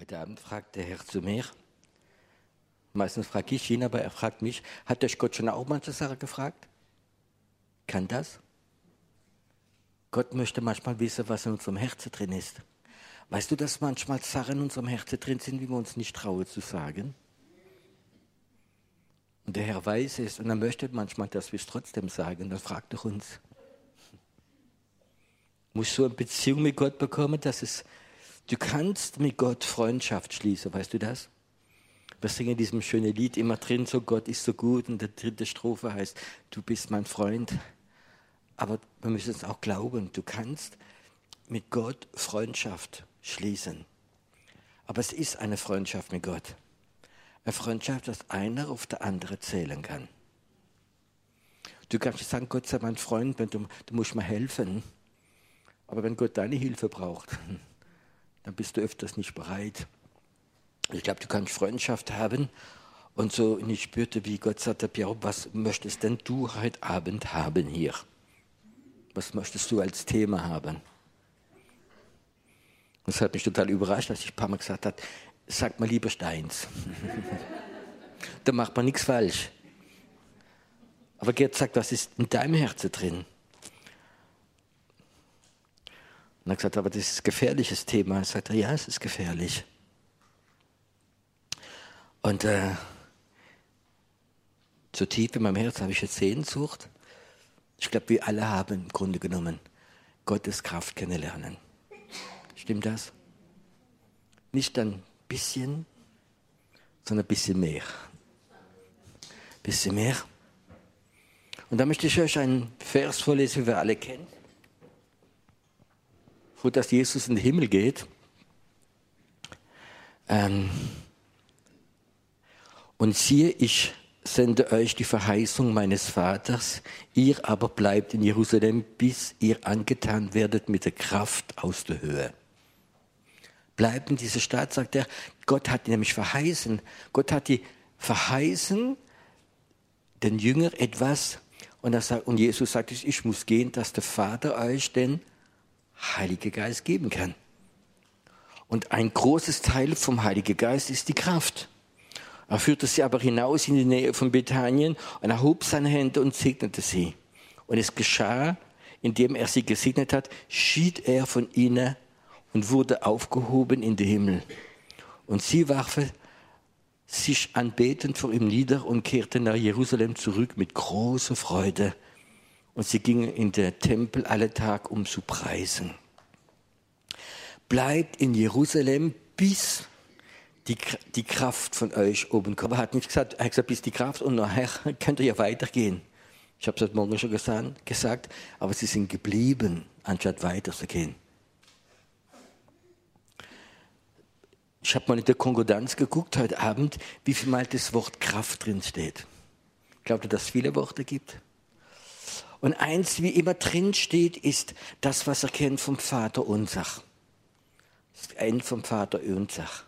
Heute Abend fragt der Herr zu mir, meistens frage ich ihn, aber er fragt mich, hat euch Gott schon auch manche Sache gefragt? Kann das? Gott möchte manchmal wissen, was in unserem Herzen drin ist. Weißt du, dass manchmal Sachen in unserem Herzen drin sind, wie wir uns nicht trauen zu sagen? Und der Herr weiß es und er möchte manchmal, dass wir es trotzdem sagen. Dann fragt er uns. Musst du eine Beziehung mit Gott bekommen, dass es Du kannst mit Gott Freundschaft schließen, weißt du das? Wir singen in diesem schönen Lied immer drin, so Gott ist so gut und der dritte Strophe heißt, du bist mein Freund. Aber wir müssen es auch glauben, du kannst mit Gott Freundschaft schließen. Aber es ist eine Freundschaft mit Gott. Eine Freundschaft, dass einer auf der andere zählen kann. Du kannst nicht sagen, Gott sei mein Freund, du, du musst mir helfen. Aber wenn Gott deine Hilfe braucht, dann bist du öfters nicht bereit. Ich glaube, du kannst Freundschaft haben und so nicht spürte, wie Gott sagte, Pierre, was möchtest denn du heute Abend haben hier? Was möchtest du als Thema haben? Das hat mich total überrascht, dass ich ein paar Mal gesagt habe, sag mal lieber Steins. da macht man nichts falsch. Aber Gerd sagt, was ist in deinem Herzen drin? Und er hat gesagt, aber das ist ein gefährliches Thema. Er sagte, ja, es ist gefährlich. Und äh, so tief in meinem Herzen habe ich jetzt Sehnsucht. Ich glaube, wir alle haben im Grunde genommen Gottes Kraft kennenlernen. Stimmt das? Nicht ein bisschen, sondern ein bisschen mehr. Ein bisschen mehr. Und da möchte ich euch einen Vers vorlesen, den wir alle kennen wo dass Jesus in den Himmel geht. Ähm, und siehe, ich sende euch die Verheißung meines Vaters, ihr aber bleibt in Jerusalem, bis ihr angetan werdet mit der Kraft aus der Höhe. Bleibt in dieser Stadt, sagt er. Gott hat die nämlich verheißen. Gott hat die verheißen, den Jünger etwas. Und, sagt, und Jesus sagt, ich muss gehen, dass der Vater euch den Heilige Geist geben kann. Und ein großes Teil vom Heiligen Geist ist die Kraft. Er führte sie aber hinaus in die Nähe von Bethanien und erhob seine Hände und segnete sie. Und es geschah, indem er sie gesegnet hat, schied er von ihnen und wurde aufgehoben in den Himmel. Und sie warfen sich anbetend vor ihm nieder und kehrten nach Jerusalem zurück mit großer Freude und sie gingen in den Tempel alle Tag, um zu preisen. Bleibt in Jerusalem, bis die, die Kraft von euch oben kommt. Er hat nicht gesagt, er hat gesagt, bis die Kraft und nachher könnt ihr ja weitergehen. Ich habe es heute Morgen schon gesagt, aber sie sind geblieben, anstatt weiterzugehen. Ich habe mal in der Konkordanz geguckt heute Abend, wie viel mal das Wort Kraft drin steht. Glaubt ihr, dass es viele Worte gibt? Und eins, wie immer drin steht, ist das, was er kennt vom Vater Unsach. Das Ende vom Vater Unsach.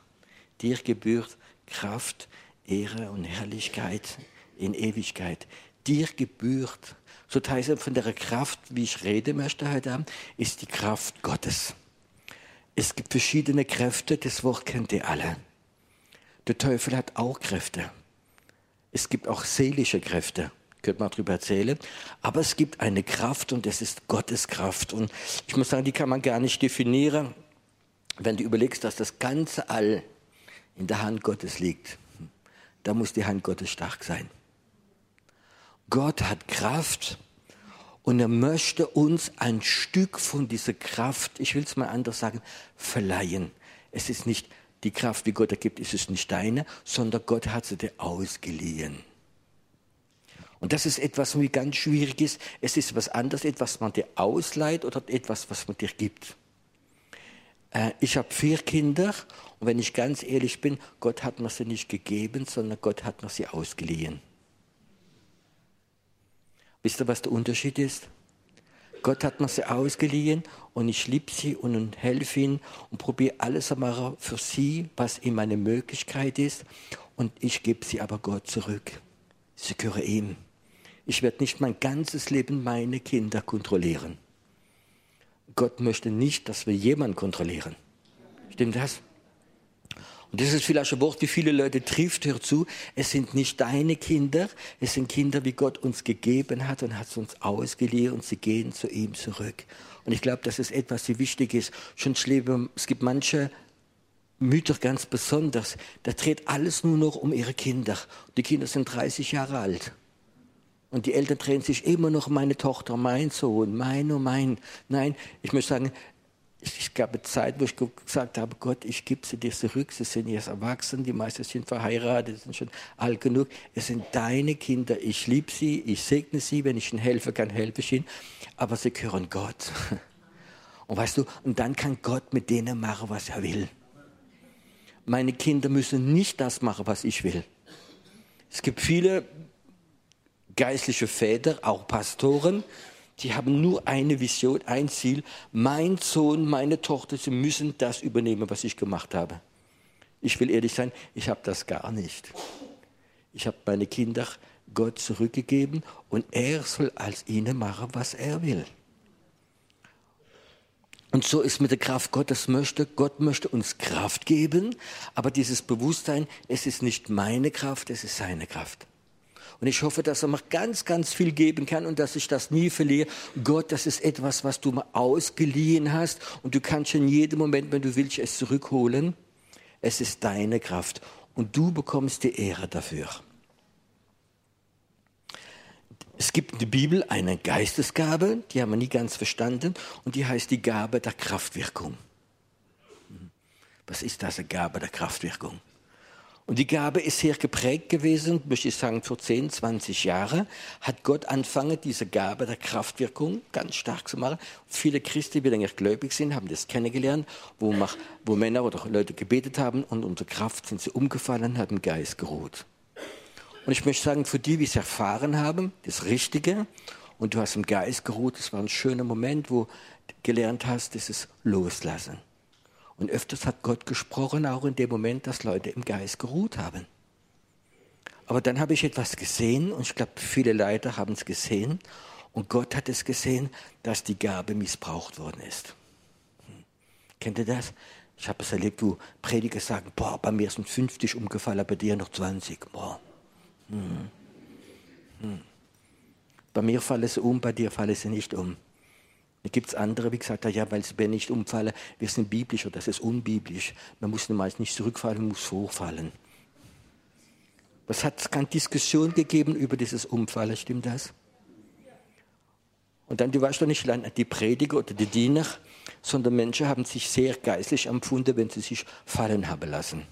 Dir gebührt Kraft, Ehre und Herrlichkeit in Ewigkeit. Dir gebührt, so es von der Kraft, wie ich reden möchte heute Abend, ist die Kraft Gottes. Es gibt verschiedene Kräfte, das Wort kennt ihr alle. Der Teufel hat auch Kräfte. Es gibt auch seelische Kräfte könnte man darüber erzählen. Aber es gibt eine Kraft und es ist Gottes Kraft. Und ich muss sagen, die kann man gar nicht definieren, wenn du überlegst, dass das ganze All in der Hand Gottes liegt. Da muss die Hand Gottes stark sein. Gott hat Kraft und er möchte uns ein Stück von dieser Kraft, ich will es mal anders sagen, verleihen. Es ist nicht die Kraft, die Gott ergibt, ist es nicht deine, sondern Gott hat sie dir ausgeliehen. Und das ist etwas, was ganz schwierig ist. Es ist was anderes, etwas, was man dir ausleiht oder etwas, was man dir gibt. Äh, ich habe vier Kinder und wenn ich ganz ehrlich bin, Gott hat mir sie nicht gegeben, sondern Gott hat mir sie ausgeliehen. Wisst ihr, was der Unterschied ist? Gott hat mir sie ausgeliehen und ich liebe sie und helfe ihnen und probiere alles zu für sie, was in meiner Möglichkeit ist. Und ich gebe sie aber Gott zurück. Sie gehören ihm. Ich werde nicht mein ganzes Leben meine Kinder kontrollieren. Gott möchte nicht, dass wir jemanden kontrollieren. Stimmt das? Und das ist vielleicht ein Wort, wie viele Leute trifft, hör zu. Es sind nicht deine Kinder, es sind Kinder, wie Gott uns gegeben hat und hat es uns ausgeliehen und sie gehen zu ihm zurück. Und ich glaube, das ist etwas, was wichtig ist. Schon Leben, es gibt manche Mütter ganz besonders, da dreht alles nur noch um ihre Kinder. Die Kinder sind 30 Jahre alt. Und die Eltern drehen sich immer noch meine Tochter, mein Sohn, mein und mein. Nein, ich möchte sagen, ich gab eine Zeit, wo ich gesagt habe, Gott, ich gebe sie dir zurück. Sie sind jetzt erwachsen, die meisten sind verheiratet, sind schon alt genug. Es sind deine Kinder. Ich liebe sie, ich segne sie, wenn ich ihnen helfen kann, helfe ich ihnen. Aber sie gehören Gott. Und weißt du, und dann kann Gott mit denen machen, was er will. Meine Kinder müssen nicht das machen, was ich will. Es gibt viele geistliche Väter, auch Pastoren, die haben nur eine Vision, ein Ziel. Mein Sohn, meine Tochter, sie müssen das übernehmen, was ich gemacht habe. Ich will ehrlich sein, ich habe das gar nicht. Ich habe meine Kinder Gott zurückgegeben und er soll als ihnen machen, was er will. Und so ist mit der Kraft Gottes möchte. Gott möchte uns Kraft geben, aber dieses Bewusstsein, es ist nicht meine Kraft, es ist seine Kraft. Und ich hoffe, dass er mir ganz, ganz viel geben kann und dass ich das nie verliere. Gott, das ist etwas, was du mir ausgeliehen hast und du kannst in jedem Moment, wenn du willst, es zurückholen. Es ist deine Kraft und du bekommst die Ehre dafür. Es gibt in der Bibel eine Geistesgabe, die haben wir nie ganz verstanden, und die heißt die Gabe der Kraftwirkung. Was ist das, eine Gabe der Kraftwirkung? Und die Gabe ist sehr geprägt gewesen, möchte ich sagen, vor 10, 20 Jahren hat Gott angefangen, diese Gabe der Kraftwirkung ganz stark zu machen. Viele Christen, die länger gläubig sind, haben das kennengelernt, wo, wo Männer oder Leute gebetet haben und unter Kraft sind sie umgefallen, haben Geist geruht. Und ich möchte sagen, für die, die es erfahren haben, das Richtige, und du hast im Geist geruht, das war ein schöner Moment, wo du gelernt hast, das ist Loslassen. Und öfters hat Gott gesprochen, auch in dem Moment, dass Leute im Geist geruht haben. Aber dann habe ich etwas gesehen, und ich glaube, viele Leiter haben es gesehen, und Gott hat es gesehen, dass die Gabe missbraucht worden ist. Hm. Kennt ihr das? Ich habe es erlebt, wo Prediger sagen, boah, bei mir sind 50 umgefallen, bei dir noch 20. Boah. Hm. Hm. Bei mir fallen sie um, bei dir fallen sie nicht um. Da gibt es andere, wie gesagt ja, weil sie nicht umfallen, wir sind biblisch oder das ist unbiblisch. Man muss meist nicht zurückfallen, man muss hochfallen. Was hat es keine Diskussion gegeben über dieses Umfallen, stimmt das? Und dann, du weißt doch nicht die Prediger oder die Diener, sondern Menschen haben sich sehr geistlich empfunden, wenn sie sich fallen haben lassen.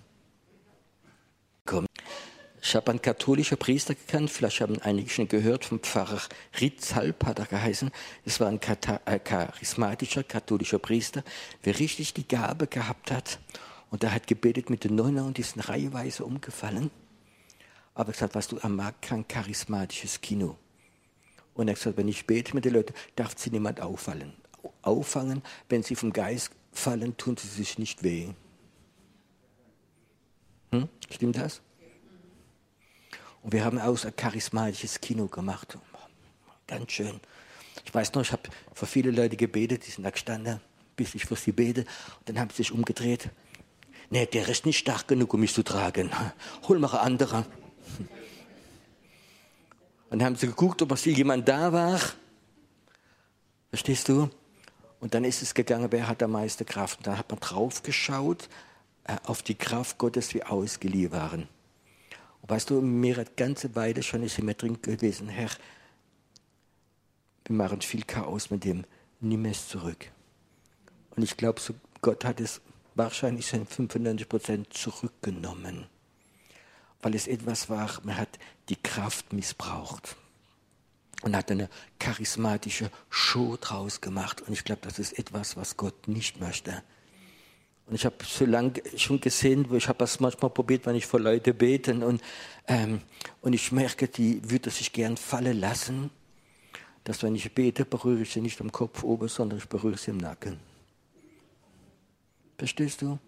Ich habe einen katholischen Priester gekannt, vielleicht haben einige schon gehört, vom Pfarrer Ritzalp hat er geheißen. Es war ein äh, charismatischer katholischer Priester, der richtig die Gabe gehabt hat. Und er hat gebetet mit den Nonnen und ist reiheweise umgefallen. Aber er gesagt, was du, er mag kein charismatisches Kino. Und er hat gesagt, wenn ich bete mit den Leuten, darf sie niemand auffallen. Auffangen, wenn sie vom Geist fallen, tun sie sich nicht weh. Hm? Stimmt das? Und wir haben aus ein charismatisches Kino gemacht. Ganz schön. Ich weiß noch, ich habe für viele Leute gebetet, die sind da gestanden, bis ich für sie bete. Und dann haben sie sich umgedreht. Nee, der ist nicht stark genug, um mich zu tragen. Hol mal einen anderen. Und dann haben sie geguckt, ob jemand da war. Verstehst du? Und dann ist es gegangen, wer hat am meisten Kraft. Und dann hat man drauf geschaut äh, auf die Kraft Gottes, wie ausgeliehen waren. Weißt du, mir hat ganze Weile schon ist immer drin gewesen, Herr, wir machen viel Chaos mit dem, nimm es zurück. Und ich glaube, so Gott hat es wahrscheinlich schon 95 Prozent zurückgenommen, weil es etwas war, man hat die Kraft missbraucht und hat eine charismatische Show draus gemacht. Und ich glaube, das ist etwas, was Gott nicht möchte. Und ich habe so lange schon gesehen, ich habe das manchmal probiert, wenn ich vor Leute bete. Und, ähm, und ich merke, die würde sich gern fallen lassen, dass wenn ich bete, berühre ich sie nicht am Kopf oben, sondern ich berühre sie im Nacken. Verstehst du?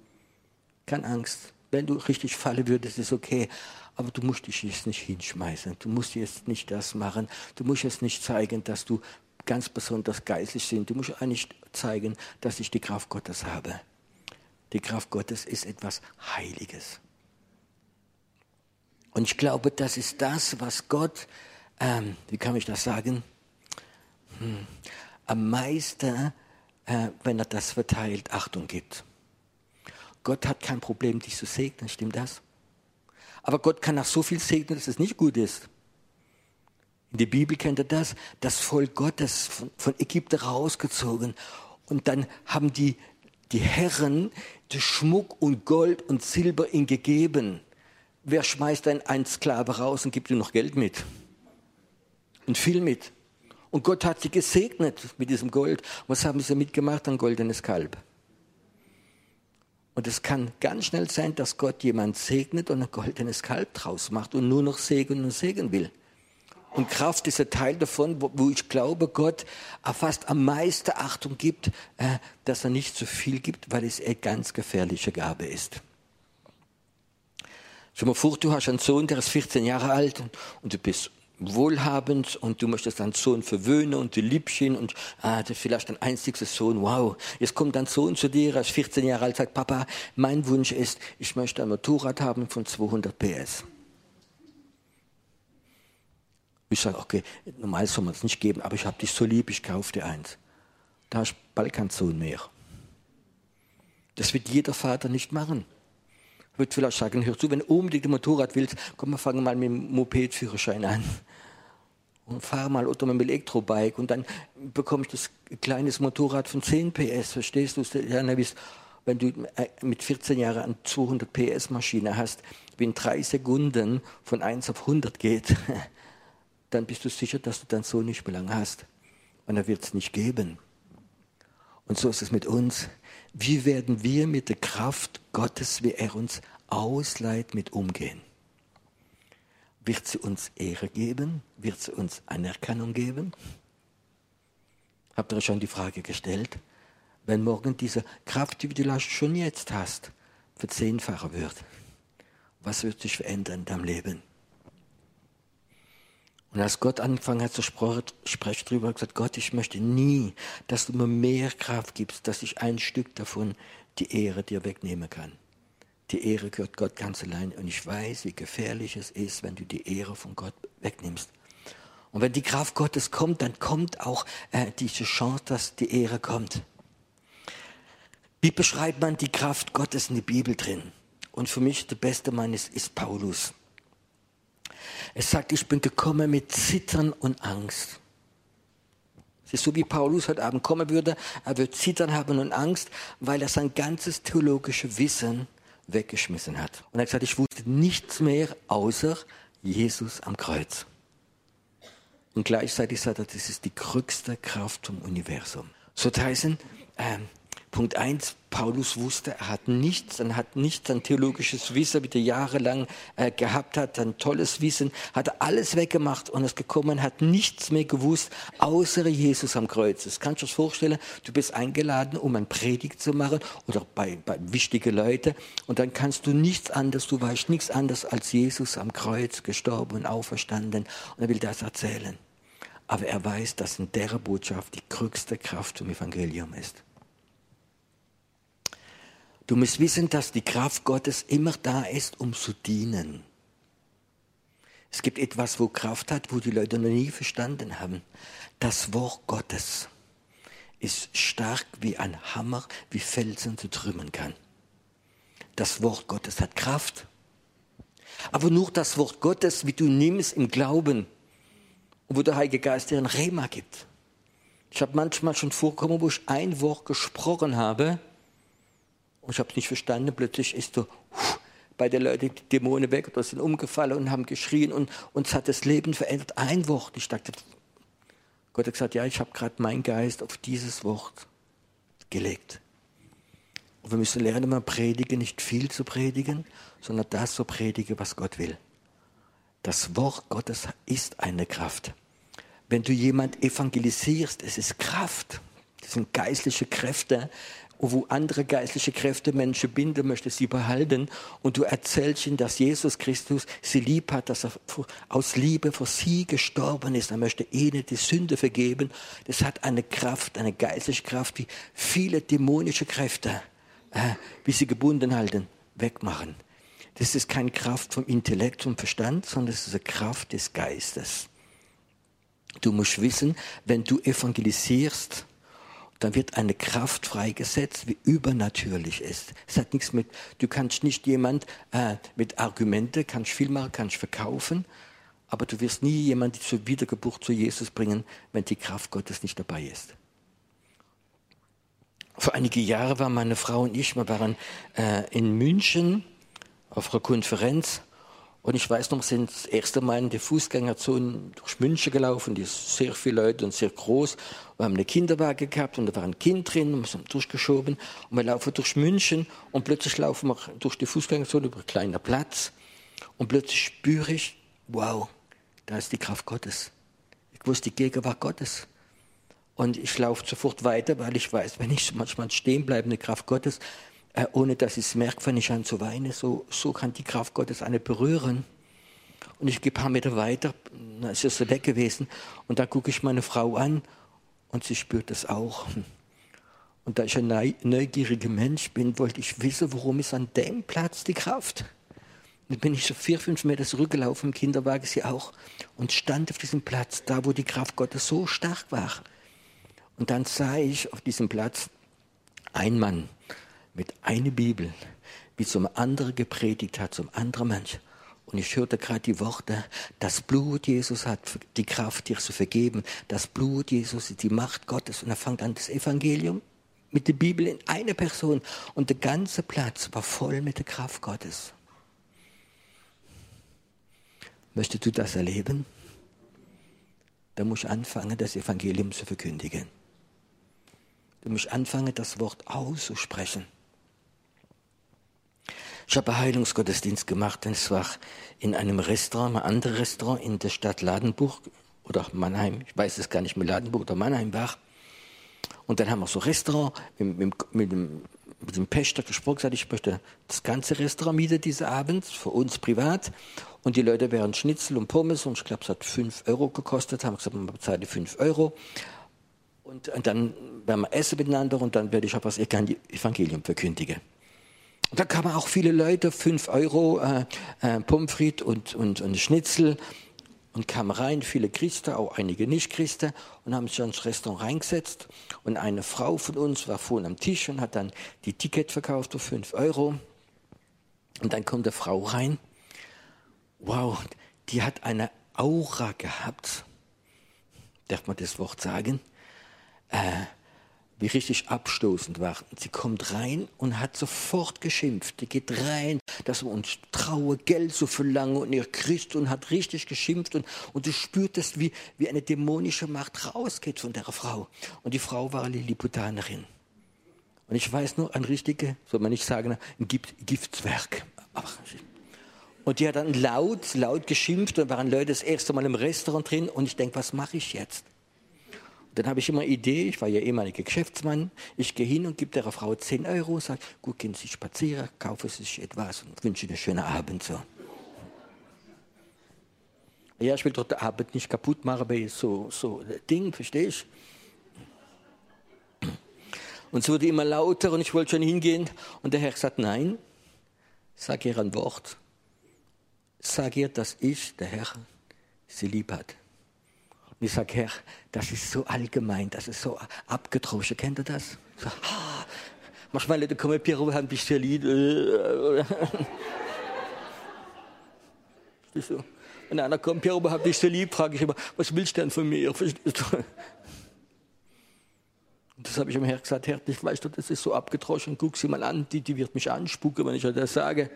Keine Angst. Wenn du richtig fallen würdest, ist okay. Aber du musst dich jetzt nicht hinschmeißen. Du musst jetzt nicht das machen. Du musst jetzt nicht zeigen, dass du ganz besonders geistlich sind. Du musst eigentlich zeigen, dass ich die Kraft Gottes habe Die Kraft Gottes ist etwas Heiliges. Und ich glaube, das ist das, was Gott, ähm, wie kann ich das sagen, hm, am meisten, äh, wenn er das verteilt, Achtung gibt. Gott hat kein Problem, dich zu segnen, stimmt das? Aber Gott kann auch so viel segnen, dass es nicht gut ist. In der Bibel kennt ihr das, das Volk Gottes von, von Ägypten rausgezogen. Und dann haben die, die Herren Schmuck und Gold und Silber ihnen gegeben. Wer schmeißt denn einen Sklave raus und gibt ihm noch Geld mit? Und viel mit. Und Gott hat sie gesegnet mit diesem Gold. Was haben sie mitgemacht? Ein goldenes Kalb. Und es kann ganz schnell sein, dass Gott jemand segnet und ein goldenes Kalb draus macht und nur noch Segen und Segen will. Und Kraft ist ein Teil davon, wo, ich glaube, Gott fast am meisten Achtung gibt, äh, dass er nicht zu viel gibt, weil es eine ganz gefährliche Gabe ist. Stell mal vor, du hast einen Sohn, der ist 14 Jahre alt und du bist wohlhabend und du möchtest deinen Sohn verwöhnen und du liebst ihn und ah, das ist vielleicht dein einziger Sohn, wow. Jetzt kommt dein Sohn zu dir, er ist 14 Jahre alt, sagt, Papa, mein Wunsch ist, ich möchte ein Motorrad haben von 200 PS. Ich sage, okay, normal soll man es nicht geben, aber ich habe dich so lieb, ich kaufe dir eins. Da hast du bald keinen Sohn mehr. Das wird jeder Vater nicht machen. Wird vielleicht sagen, hör zu, wenn du unbedingt ein Motorrad willst, komm, wir fangen mal mit dem Mopedführerschein an. Und fahr mal mit dem Elektrobike und dann bekomme ich das kleines Motorrad von 10 PS, verstehst du? Ja, wenn du äh, mit 14 Jahren eine 200 PS Maschine hast, wie in drei Sekunden von 1 auf 100 geht, dann bist du sicher, dass du deinen Sohn nicht mehr lange hast. Und er wird es nicht geben. Und so ist es mit uns. Wie werden wir mit der Kraft Gottes, wie er uns ausleiht, mit umgehen? Wird sie uns Ehre geben? Wird sie uns Anerkennung geben? Habt ihr schon die Frage gestellt? Wenn morgen diese Kraft, die du schon jetzt hast, verzehnfacher wird, was wird sich verändern in deinem Leben? Und als Gott angefangen hat zu sprechen darüber, hat gesagt, Gott, ich möchte nie, dass du mir mehr Kraft gibst, dass ich ein Stück davon die Ehre dir wegnehmen kann. Die Ehre gehört Gott ganz allein. Und ich weiß, wie gefährlich es ist, wenn du die Ehre von Gott wegnimmst. Und wenn die Kraft Gottes kommt, dann kommt auch äh, diese Chance, dass die Ehre kommt. Wie beschreibt man die Kraft Gottes in der Bibel drin? Und für mich der beste Mann ist, ist Paulus. Es sagt, ich bin gekommen mit Zittern und Angst. Es ist so, wie Paulus heute Abend kommen würde. Er wird Zittern haben und Angst, weil er sein ganzes theologisches Wissen weggeschmissen hat. Und er hat gesagt, ich wusste nichts mehr außer Jesus am Kreuz. Und gleichzeitig sagt er, das ist die größte Kraft vom Universum. So heißen, ähm, Punkt eins, Paulus wusste, er hat nichts, er hat nichts an theologisches Wissen, wie er jahrelang äh, gehabt hat, ein tolles Wissen, hat alles weggemacht und ist gekommen, hat nichts mehr gewusst, außer Jesus am Kreuz. Das kannst du dir vorstellen, du bist eingeladen, um ein Predigt zu machen oder bei, bei wichtigen Leuten und dann kannst du nichts anderes, du weißt nichts anderes als Jesus am Kreuz gestorben und auferstanden und er will das erzählen. Aber er weiß, dass in der Botschaft die größte Kraft zum Evangelium ist. Du musst wissen, dass die Kraft Gottes immer da ist, um zu dienen. Es gibt etwas, wo Kraft hat, wo die Leute noch nie verstanden haben. Das Wort Gottes ist stark wie ein Hammer, wie Felsen zu trümmern kann. Das Wort Gottes hat Kraft. Aber nur das Wort Gottes, wie du nimmst im Glauben, wo der Heilige Geist dir ein Rema gibt. Ich habe manchmal schon vorkommen, wo ich ein Wort gesprochen habe, ich habe es nicht verstanden. Plötzlich ist so bei den Leuten die Dämonen weg oder sind umgefallen und haben geschrien und uns hat das Leben verändert. Ein Wort. Ich dachte, Gott hat gesagt, ja, ich habe gerade meinen Geist auf dieses Wort gelegt. Und wir müssen lernen, mal predigen, nicht viel zu predigen, sondern das zu predigen, was Gott will. Das Wort Gottes ist eine Kraft. Wenn du jemand evangelisierst, es ist Kraft. Das sind geistliche Kräfte, wo andere geistliche Kräfte Menschen binden möchte, sie behalten. Und du erzählst ihnen, dass Jesus Christus sie lieb hat, dass er aus Liebe für sie gestorben ist. Er möchte ihnen die Sünde vergeben. Das hat eine Kraft, eine geistliche Kraft, wie viele dämonische Kräfte äh, wie sie gebunden halten, wegmachen. Das ist keine Kraft vom Intellekt und Verstand, sondern es ist eine Kraft des Geistes. Du musst wissen, wenn du evangelisierst, dann wird eine Kraft freigesetzt, wie übernatürlich ist. Es hat nichts mit, du kannst nicht jemand äh, mit Argumente, kannst viel machen, kannst verkaufen, aber du wirst nie jemanden zur Wiedergeburt zu Jesus bringen, wenn die Kraft Gottes nicht dabei ist. Vor einige Jahre waren meine Frau und ich, wir waren äh, in München auf einer Konferenz und ich weiß noch, wir sind das erste Mal in die Fußgängerzone durch München gelaufen, die ist sehr viele Leute und sehr groß. Wir haben eine Kinderwagen gehabt und da war ein Kind drin und wir sind durchgeschoben und wir laufen durch München und plötzlich laufen wir durch die Fußgängerzone über einen kleinen Platz und plötzlich spüre ich, wow, da ist die Kraft Gottes. Ich wusste die Gegenwart Gottes. Und ich laufe sofort weiter, weil ich weiß, wenn ich manchmal stehen bleibe, eine Kraft Gottes, äh, ohne dass ich es merke, wenn ich an zu weinen, so, so kann die Kraft Gottes eine berühren. Und ich gehe ein paar Meter weiter, dann ist es weg gewesen, und da gucke ich meine Frau an und sie spürt das auch. Und da ich ein neugieriger Mensch bin, wollte ich wissen, warum ist an dem Platz die Kraft? Dann bin ich so vier, fünf Meter zurückgelaufen, im Kinderwagen sie auch, und stand auf diesem Platz, da wo die Kraft Gottes so stark war. Und dann sah ich auf diesem Platz einen Mann mit einer Bibel, wie zum anderen gepredigt hat, zum anderen Mensch. Und ich hörte gerade die Worte, das Blut Jesus hat die Kraft, dir zu vergeben. Das Blut Jesus ist die Macht Gottes. Und er fängt an das Evangelium mit der Bibel in einer Person. Und der ganze Platz war voll mit der Kraft Gottes. Möchtest du das erleben? Dann musst du anfangen, das Evangelium zu verkündigen. Du musst anfangen, das Wort auszusprechen. Ich habe Heilungsgottesdienst gemacht, und zwar in einem Restaurant, ein anderes Restaurant in der Stadt Ladenburg oder Mannheim, ich weiß es gar nicht mehr, Ladenburg oder Mannheim war. Und dann haben wir so ein Restaurant mit, mit, mit, dem, mit dem Pächter gesprochen, gesagt, ich möchte das ganze Restaurant mieten diesen Abend, für uns privat. Und die Leute wären Schnitzel und Pommes und ich glaube, es hat 5 Euro gekostet, haben gesagt, man bezahlt 5 Euro. Und, und dann werden wir essen miteinander und dann werde ich auch das Evangelium verkündigen. Und da kamen auch viele Leute, 5 Euro äh, äh, Pommes frites und, und, und Schnitzel und kamen rein, viele Christen, auch einige Nicht-Christen und haben sich ins Restaurant reingesetzt. Und eine Frau von uns war vorne am Tisch und hat dann die Ticket verkauft für 5 Euro. Und dann kommt eine Frau rein. Wow, die hat eine Aura gehabt. Darf man das Wort sagen? Äh, wie richtig abstoßend war. Sie kommt rein und hat sofort geschimpft. Die geht rein, dass wir uns traue, Geld zu verlangen und ihr Christ und hat richtig geschimpft und, und du spürtest, wie, wie eine dämonische Macht rausgeht von der Frau. Und die Frau war Lilliputanerin. Und ich weiß nur, ein richtiger, soll man nicht sagen, ein Giftswerk. Und die hat dann laut, laut geschimpft und waren Leute das erste Mal im Restaurant drin und ich denke, was mache ich jetzt? Dann habe ich immer eine Idee, ich war ja ehemaliger Geschäftsmann, ich gehe hin und gebe der Frau 10 Euro, sage, gut, gehen Sie spazieren, kaufen Sie sich etwas und wünsche Ihnen einen schönen Abend. So. Ja, ich will doch den Abend nicht kaputt machen bei so, so Ding, verstehst du? Und es wurde immer lauter und ich wollte schon hingehen und der Herr sagt, nein, sag ihr ein Wort, sag ihr, dass ich, der Herr, sie lieb hat. Und ich sage, Herr, das ist so allgemein, das ist so abgedroschen. Kennt ihr das? So, ah, manchmal Leute kommen, Piero, haben dich sehr lieb. so. Wenn einer kommt, Piero, hab dich sehr lieb, frage ich immer, was willst du denn von mir? Und das habe ich ihm Herr gesagt, Herr, ich weiß, das ist so abgedroschen, guck sie mal an, die, die wird mich anspucken, wenn ich das sage.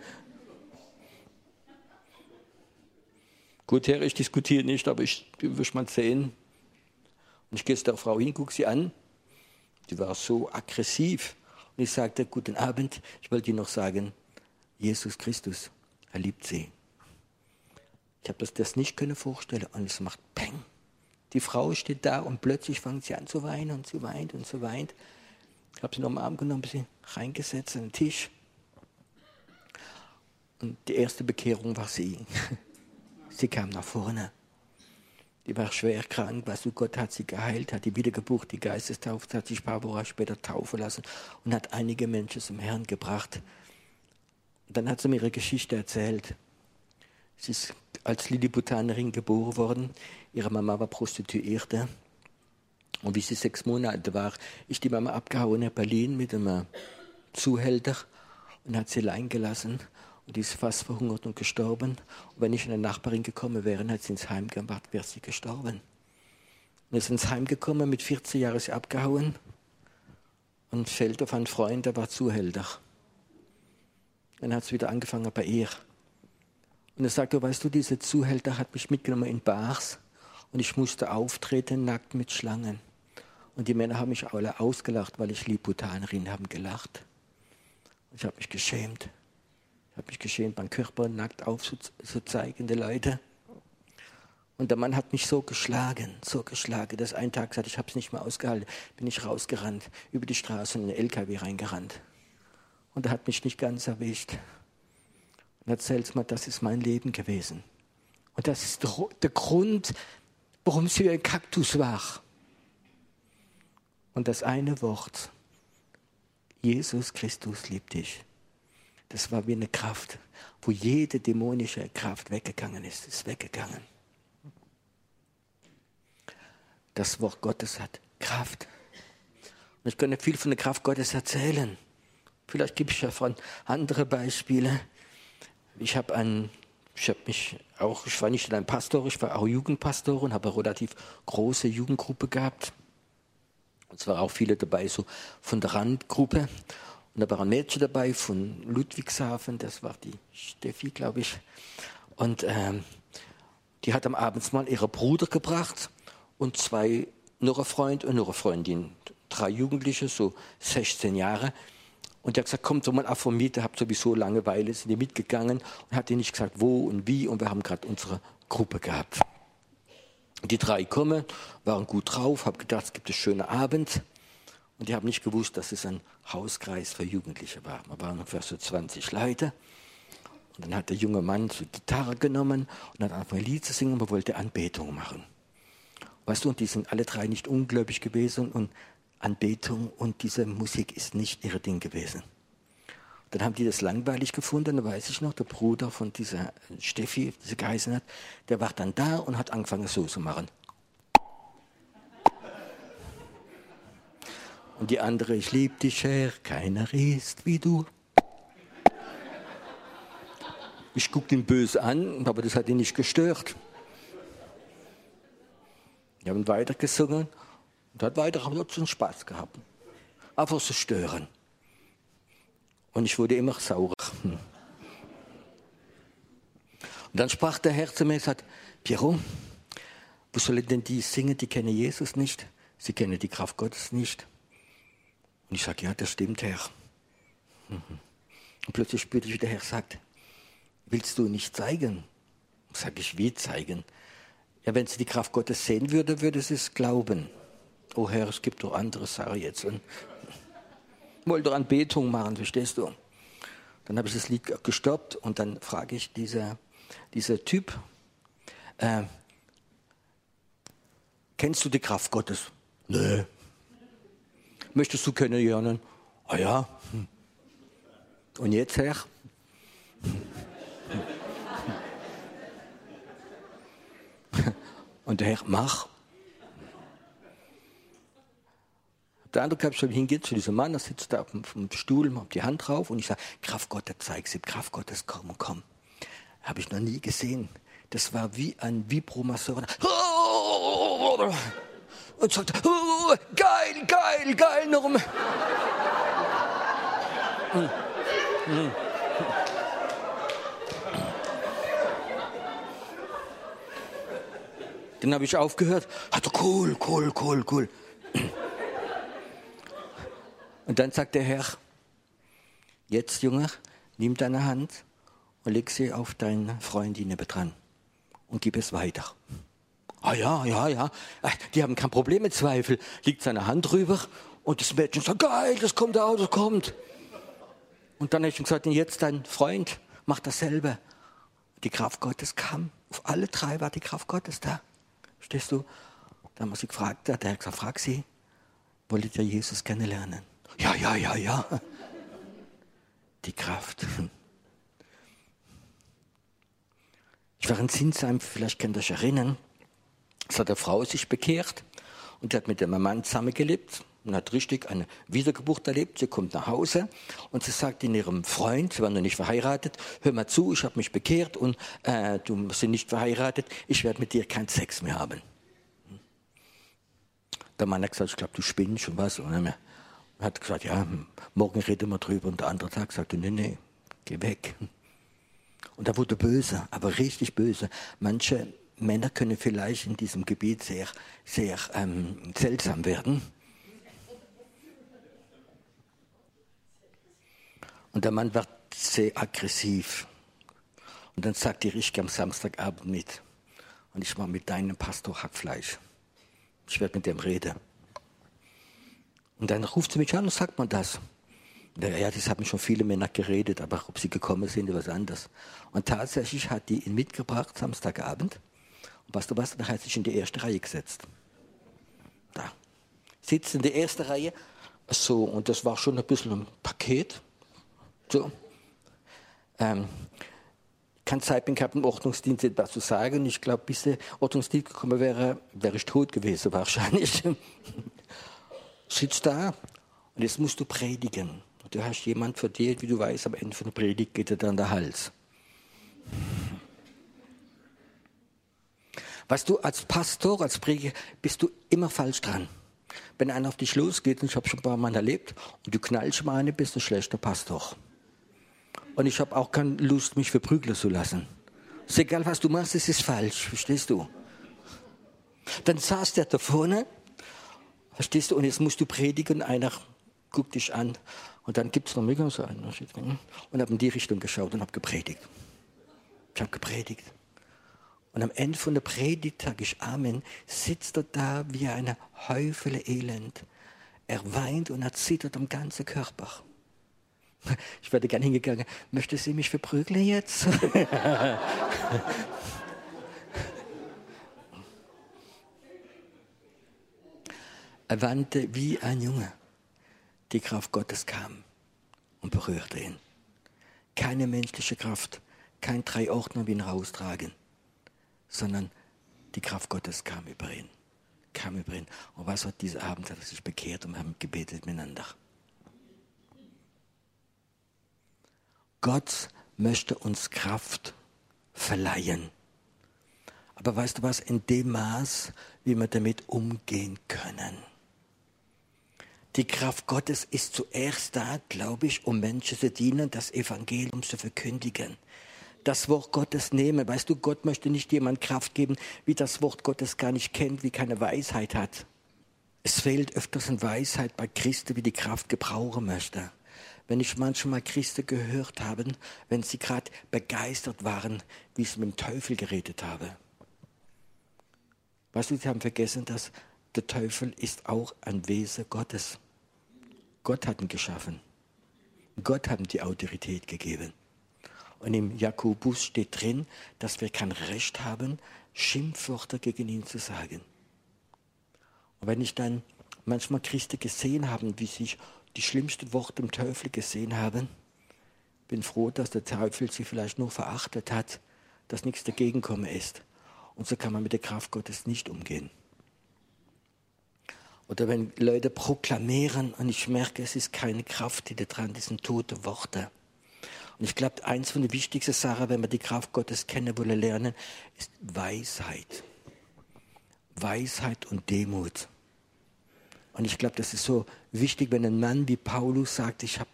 Gut, Herr, ich diskutiere nicht, aber ich will mal sehen. Und ich gehe zu der Frau hin, gucke sie an. Die war so aggressiv. Und ich sagte, guten Abend, ich wollte Ihnen noch sagen, Jesus Christus, er liebt Sie. Ich habe das, das nicht können vorstellen und es macht Peng. Die Frau steht da und plötzlich fängt sie an zu weinen und sie weint und sie weint. Ich habe sie noch am Arm genommen, ein bisschen reingesetzt an den Tisch. Und die erste Bekehrung war sie. Sie kam nach vorne. Die war schwer krank, weißt du, Gott hat sie geheilt, hat die Wiedergeburt, die Geistestaufe, hat sich ein paar Wochen später taufen lassen und hat einige Menschen zum Herrn gebracht. Und dann hat sie mir ihre Geschichte erzählt. Sie ist als Lilliputanerin geboren worden. Ihre Mama war Prostituierte. Und wie sie sechs Monate war, ist die Mama abgehauen in Berlin mit einem Zuhälter und hat sie allein gelassen. Und die ist fast verhungert und gestorben. Und wenn ich eine Nachbarin gekommen wäre, hat sie ins Heim gebracht, wäre sie gestorben. Und ist ins Heim gekommen, mit 14 Jahren ist sie abgehauen und fällt auf einen Freund, der war Zuhälter. Dann hat es wieder angefangen bei ihr. Und er sagte, weißt du, dieser Zuhälter hat mich mitgenommen in Bars und ich musste auftreten nackt mit Schlangen. Und die Männer haben mich alle ausgelacht, weil ich Liputanerin haben gelacht. Ich habe mich geschämt. Ich habe mich geschämt, meinen Körper nackt aufzuzeigen, die Leute. Und der Mann hat mich so geschlagen, so geschlagen, dass ein Tag gesagt, ich habe es nicht mehr ausgehalten, bin ich rausgerannt, über die Straße in den LKW reingerannt. Und er hat mich nicht ganz erwischt. Und erzählt mir, das ist mein Leben gewesen. Und das ist der Grund, warum sie ein Kaktus war. Und das eine Wort, Jesus Christus liebt dich, das war wie eine Kraft, wo jede dämonische Kraft weggegangen ist, ist weggegangen. Das Wort Gottes hat Kraft. Und ich könnte viel von der Kraft Gottes erzählen. Vielleicht gibt es ja von andere Beispiele. Ich habe ein, ich habe mich auch, ich war nicht ein Pastor, ich war auch Jugendpastor und habe eine relativ große Jugendgruppe gehabt. Und waren auch viele dabei, so von der Randgruppe. Und da war ein Mädchen dabei von Ludwigshafen, das war die Steffi, glaube ich. Und ähm, die hat am Abend mal ihren Bruder gebracht und zwei, noch ein Freund und noch eine Freundin. Drei Jugendliche, so 16 Jahre. Und der hat gesagt, kommt so mal ab vom Miete, habt sowieso Langeweile, sind die mitgegangen und hat denen nicht gesagt, wo und wie. Und wir haben gerade unsere Gruppe gehabt. Die drei kommen, waren gut drauf, habe gedacht, es gibt einen schönen Abend. Und die haben nicht gewusst, dass es ein Hauskreis für Jugendliche war. Wir waren ungefähr so 20 Leute. Und dann hat der junge Mann so Gitarre genommen und hat angefangen ein Lied zu singen und wollte Anbetung machen. Weißt du, und die sind alle drei nicht ungläubig gewesen und Anbetung und diese Musik ist nicht ihr Ding gewesen. Dann haben die das langweilig gefunden, da weiß ich noch, der Bruder von dieser Steffi, die sie geheißen hat, der war dann da und hat angefangen so zu machen. Und die andere, ich lieb dich, Herr, keiner ist wie du. Ich guckte ihn böse an, aber das hat ihn nicht gestört. Wir haben weiter gesungen und hat weiter so Spaß gehabt. Einfach zu stören. Und ich wurde immer sauer. Hm. Und dann sprach der Herr zu mir und sagte, Piero, wo sollen denn die singen, die kennen Jesus nicht? Sie kennen die Kraft Gottes nicht. Und ich sage, ja, das stimmt, Herr. Und plötzlich spürte ich, wie der Herr sagt, willst du nicht zeigen? Sag ich, wie zeigen? Ja, wenn sie die Kraft Gottes sehen würde, würde sie es glauben oh Herr, es gibt doch andere Sachen jetzt. Und wollte doch Anbetung machen, verstehst du? Dann habe ich das Lied gestoppt und dann frage ich dieser, dieser Typ, äh, kennst du die Kraft Gottes? Nö. Möchtest du kennenlernen? Ah ja. Und jetzt, Herr? Und der Herr, mach. Der andere Eindruck schon hingeht zu diesem Mann, der sitzt da auf dem, Stuhl, macht die Hand drauf und ich sage, Kraft Gottes, zeig sie, Kraft Gottes, komm, komm. Habe ich noch nie gesehen. Das war wie ein Vibromasseur. Und sagt, oh, geil, geil, geil, noch um. Dann habe ich aufgehört. Hat cool, cool, cool, cool. Und dann sagt der Herr, jetzt Junge, nimm deine Hand und leg sie auf deine Freundin dran und gib es weiter. Ah ja, ja, ja, die haben kein Problem mit Zweifel. Liegt seine Hand drüber und das Mädchen sagt, geil, das kommt da, das kommt. Und dann habe ich gesagt, jetzt dein Freund macht dasselbe. Die Kraft Gottes kam. Auf alle drei war die Kraft Gottes da. Verstehst du? Da haben wir sie gefragt, der hat gesagt, frag sie, wolltet ihr Jesus kennenlernen? Ja, ja, ja, ja. Die Kraft. Ich war in Zinsheim, vielleicht könnt ihr euch erinnern. Hat eine Frau sich bekehrt und die hat mit einem Mann zusammengelebt und hat richtig eine Wiedergeburt erlebt. Sie kommt nach Hause und sie sagt in ihrem Freund, sie war noch nicht verheiratet, hör mal zu, ich habe mich bekehrt und äh, du bist nicht verheiratet, ich werde mit dir keinen Sex mehr haben. Der Mann hat gesagt, ich glaube, du spinnst und was. Und er hat gesagt, ja, morgen reden wir drüber. Und der andere Tag sagte, nee, nee, geh weg. Und da wurde böse, aber richtig böse. Manche Männer können vielleicht in diesem Gebiet sehr, sehr ähm, seltsam werden. Und der Mann wird sehr aggressiv. Und dann sagt die Richke am Samstagabend mit. Und ich mache mit deinem Pastor Hackfleisch. Ich werde mit dem reden. Und dann ruft sie mich an und sagt man das. Ja, das haben schon viele Männer geredet, aber ob sie gekommen sind, was anderes. Und tatsächlich hat die ihn mitgebracht, Samstagabend. Weißt du was, da hat sich in die erste Reihe gesetzt. Da. Sitzt in der ersten Reihe. So, und das war schon ein bisschen ein Paket. So. Ähm, keine Zeit gehabt, im Ordnungsdienst etwas zu sagen. Ich glaube, bis der Ordnungsdienst gekommen wäre, wäre ich tot gewesen wahrscheinlich. Sitzt da und jetzt musst du predigen. Du hast jemand dich, wie du weißt, am Ende von der Predigt geht dir dann der Hals. Weißt du, als Pastor, als Prediger bist du immer falsch dran. Wenn einer auf dich losgeht, und ich habe schon ein paar Mal erlebt, und du knallst mal eine, bist du schlechter Pastor. Und ich habe auch keine Lust, mich verprügeln zu lassen. Ist egal, was du machst, es ist falsch, verstehst du? Dann saß der da vorne, verstehst du, und jetzt musst du predigen, einer guckt dich an, und dann gibt es noch mega so einen und habe in die Richtung geschaut und habe gepredigt. Ich habe gepredigt. Und am Ende von der Predigt sage ich Amen, sitzt er da wie eine Häufele Elend. Er weint und er zittert am ganzen Körper. Ich werde gern hingegangen. Möchte sie mich verprügeln jetzt? er wandte wie ein Junge. Die Kraft Gottes kam und berührte ihn. Keine menschliche Kraft, kein Dreiordner wie ihn raustragen sondern die Kraft Gottes kam über ihn. Kam über ihn. Und was hat dieser Abend, hat er sich bekehrt und haben gebetet miteinander. Gott möchte uns Kraft verleihen. Aber weißt du was, in dem Maß, wie wir damit umgehen können. Die Kraft Gottes ist zuerst da, glaube ich, um Menschen zu dienen, das Evangelium zu verkündigen das Wort Gottes nehmen. Weißt du, Gott möchte nicht jemand Kraft geben, wie das Wort Gottes gar nicht kennt, wie keine Weisheit hat. Es fehlt öfters an Weisheit bei Christen, wie die Kraft gebrauchen möchte. Wenn ich manchmal Christen gehört habe, wenn sie gerade begeistert waren, wie ich mit dem Teufel geredet habe. Weißt du, sie haben vergessen, dass der Teufel ist auch ein Wesen Gottes. Gott hat ihn geschaffen. Gott hat ihm die Autorität gegeben. Und im Jakobus steht drin, dass wir kein Recht haben, Schimpfwörter gegen ihn zu sagen. Und wenn ich dann manchmal Christen gesehen habe, wie sich die schlimmsten Worte im Teufel gesehen haben, bin froh, dass der Teufel sie vielleicht nur verachtet hat, dass nichts dagegen gekommen ist. Und so kann man mit der Kraft Gottes nicht umgehen. Oder wenn Leute proklamieren und ich merke, es ist keine Kraft hinter dran, das sind tote Worte. Und ich glaube, eins von den wichtigsten Sachen, wenn wir die Kraft Gottes kennen wollen, lernen, ist Weisheit. Weisheit und Demut. Und ich glaube, das ist so wichtig, wenn ein Mann wie Paulus sagt, ich habe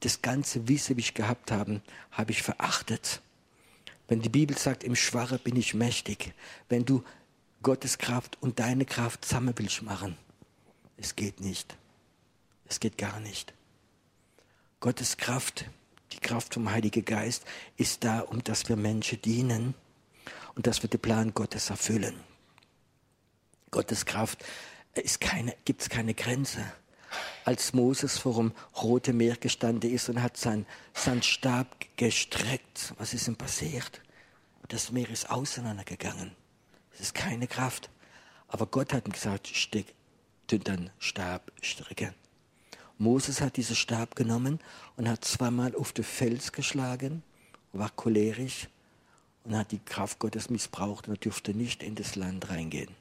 das ganze Wissen, wie ich gehabt habe, habe ich verachtet. Wenn die Bibel sagt, im Schwache bin ich mächtig, wenn du Gottes Kraft und deine Kraft zusammen willst machen, es geht nicht. Es geht gar nicht. Gottes Kraft die Kraft vom Heiligen Geist ist da, um dass wir Menschen dienen und dass wir den Plan Gottes erfüllen. Gottes Kraft gibt es keine Grenze. Als Moses vor dem Roten Meer gestanden ist und hat seinen sein Stab gestreckt, was ist denn passiert? Das Meer ist auseinandergegangen. Es ist keine Kraft. Aber Gott hat ihm gesagt, steck, den Stab strecken. Moses hat diesen Stab genommen und hat zweimal auf den Fels geschlagen, war cholerisch und hat die Kraft Gottes missbraucht und er durfte nicht in das Land reingehen.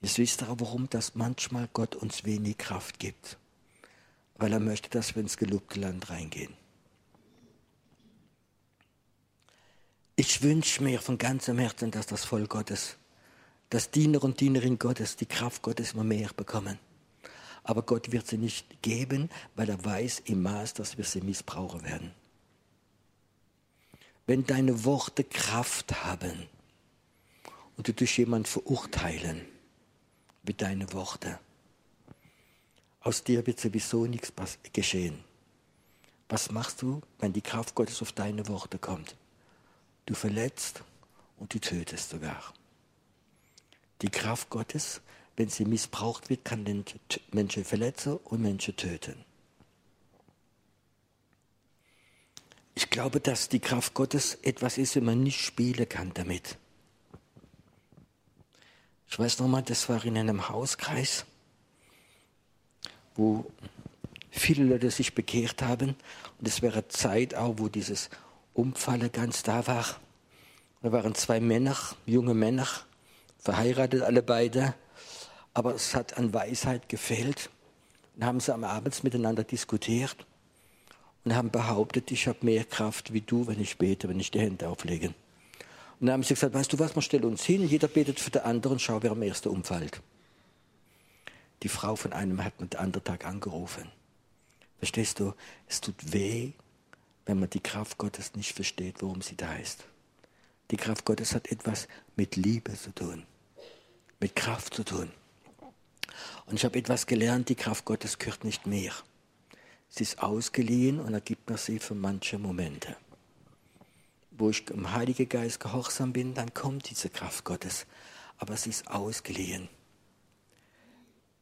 Jetzt wisst ihr, warum das manchmal Gott uns wenig Kraft gibt. Weil er möchte, dass wir ins gelobte Land reingehen. Ich wünsche mir von ganzem Herzen, dass das Volk Gottes, dass Diener und Dienerinnen Gottes die Kraft Gottes immer mehr bekommen. Aber Gott wird sie nicht geben, weil er weiß im Maß, dass wir sie missbrauchen werden. Wenn deine Worte Kraft haben und du durch jemanden verurteilen, mit deinen Worten. Aus dir wird sowieso nichts geschehen. Was machst du, wenn die Kraft Gottes auf deine Worte kommt? Du verletzt und du tötest sogar. Die Kraft Gottes, wenn sie missbraucht wird, kann den Menschen verletzen und Menschen töten. Ich glaube, dass die Kraft Gottes etwas ist, wenn man nicht spielen kann damit. Ich weiß noch mal, das war in einem Hauskreis, wo viele Leute sich bekehrt haben. Und es wäre Zeit auch, wo dieses Umfallen ganz da war. Da waren zwei Männer, junge Männer, verheiratet alle beide. Aber es hat an Weisheit gefehlt. Dann haben sie am Abend miteinander diskutiert und haben behauptet, ich habe mehr Kraft wie du, wenn ich bete, wenn ich die Hände auflege. Und dann haben sie gesagt, weißt du was, wir stellen uns hin, jeder betet für den anderen, schau, wer am ersten umfällt. Die Frau von einem hat mir den anderen Tag angerufen. Verstehst du, es tut weh, wenn man die Kraft Gottes nicht versteht, worum sie da ist. Die Kraft Gottes hat etwas mit Liebe zu tun, mit Kraft zu tun. Und ich habe etwas gelernt, die Kraft Gottes gehört nicht mehr. Sie ist ausgeliehen und er gibt mir sie für manche Momente wo ich im Heiligen Geist gehorsam bin, dann kommt diese Kraft Gottes. Aber sie ist ausgeliehen.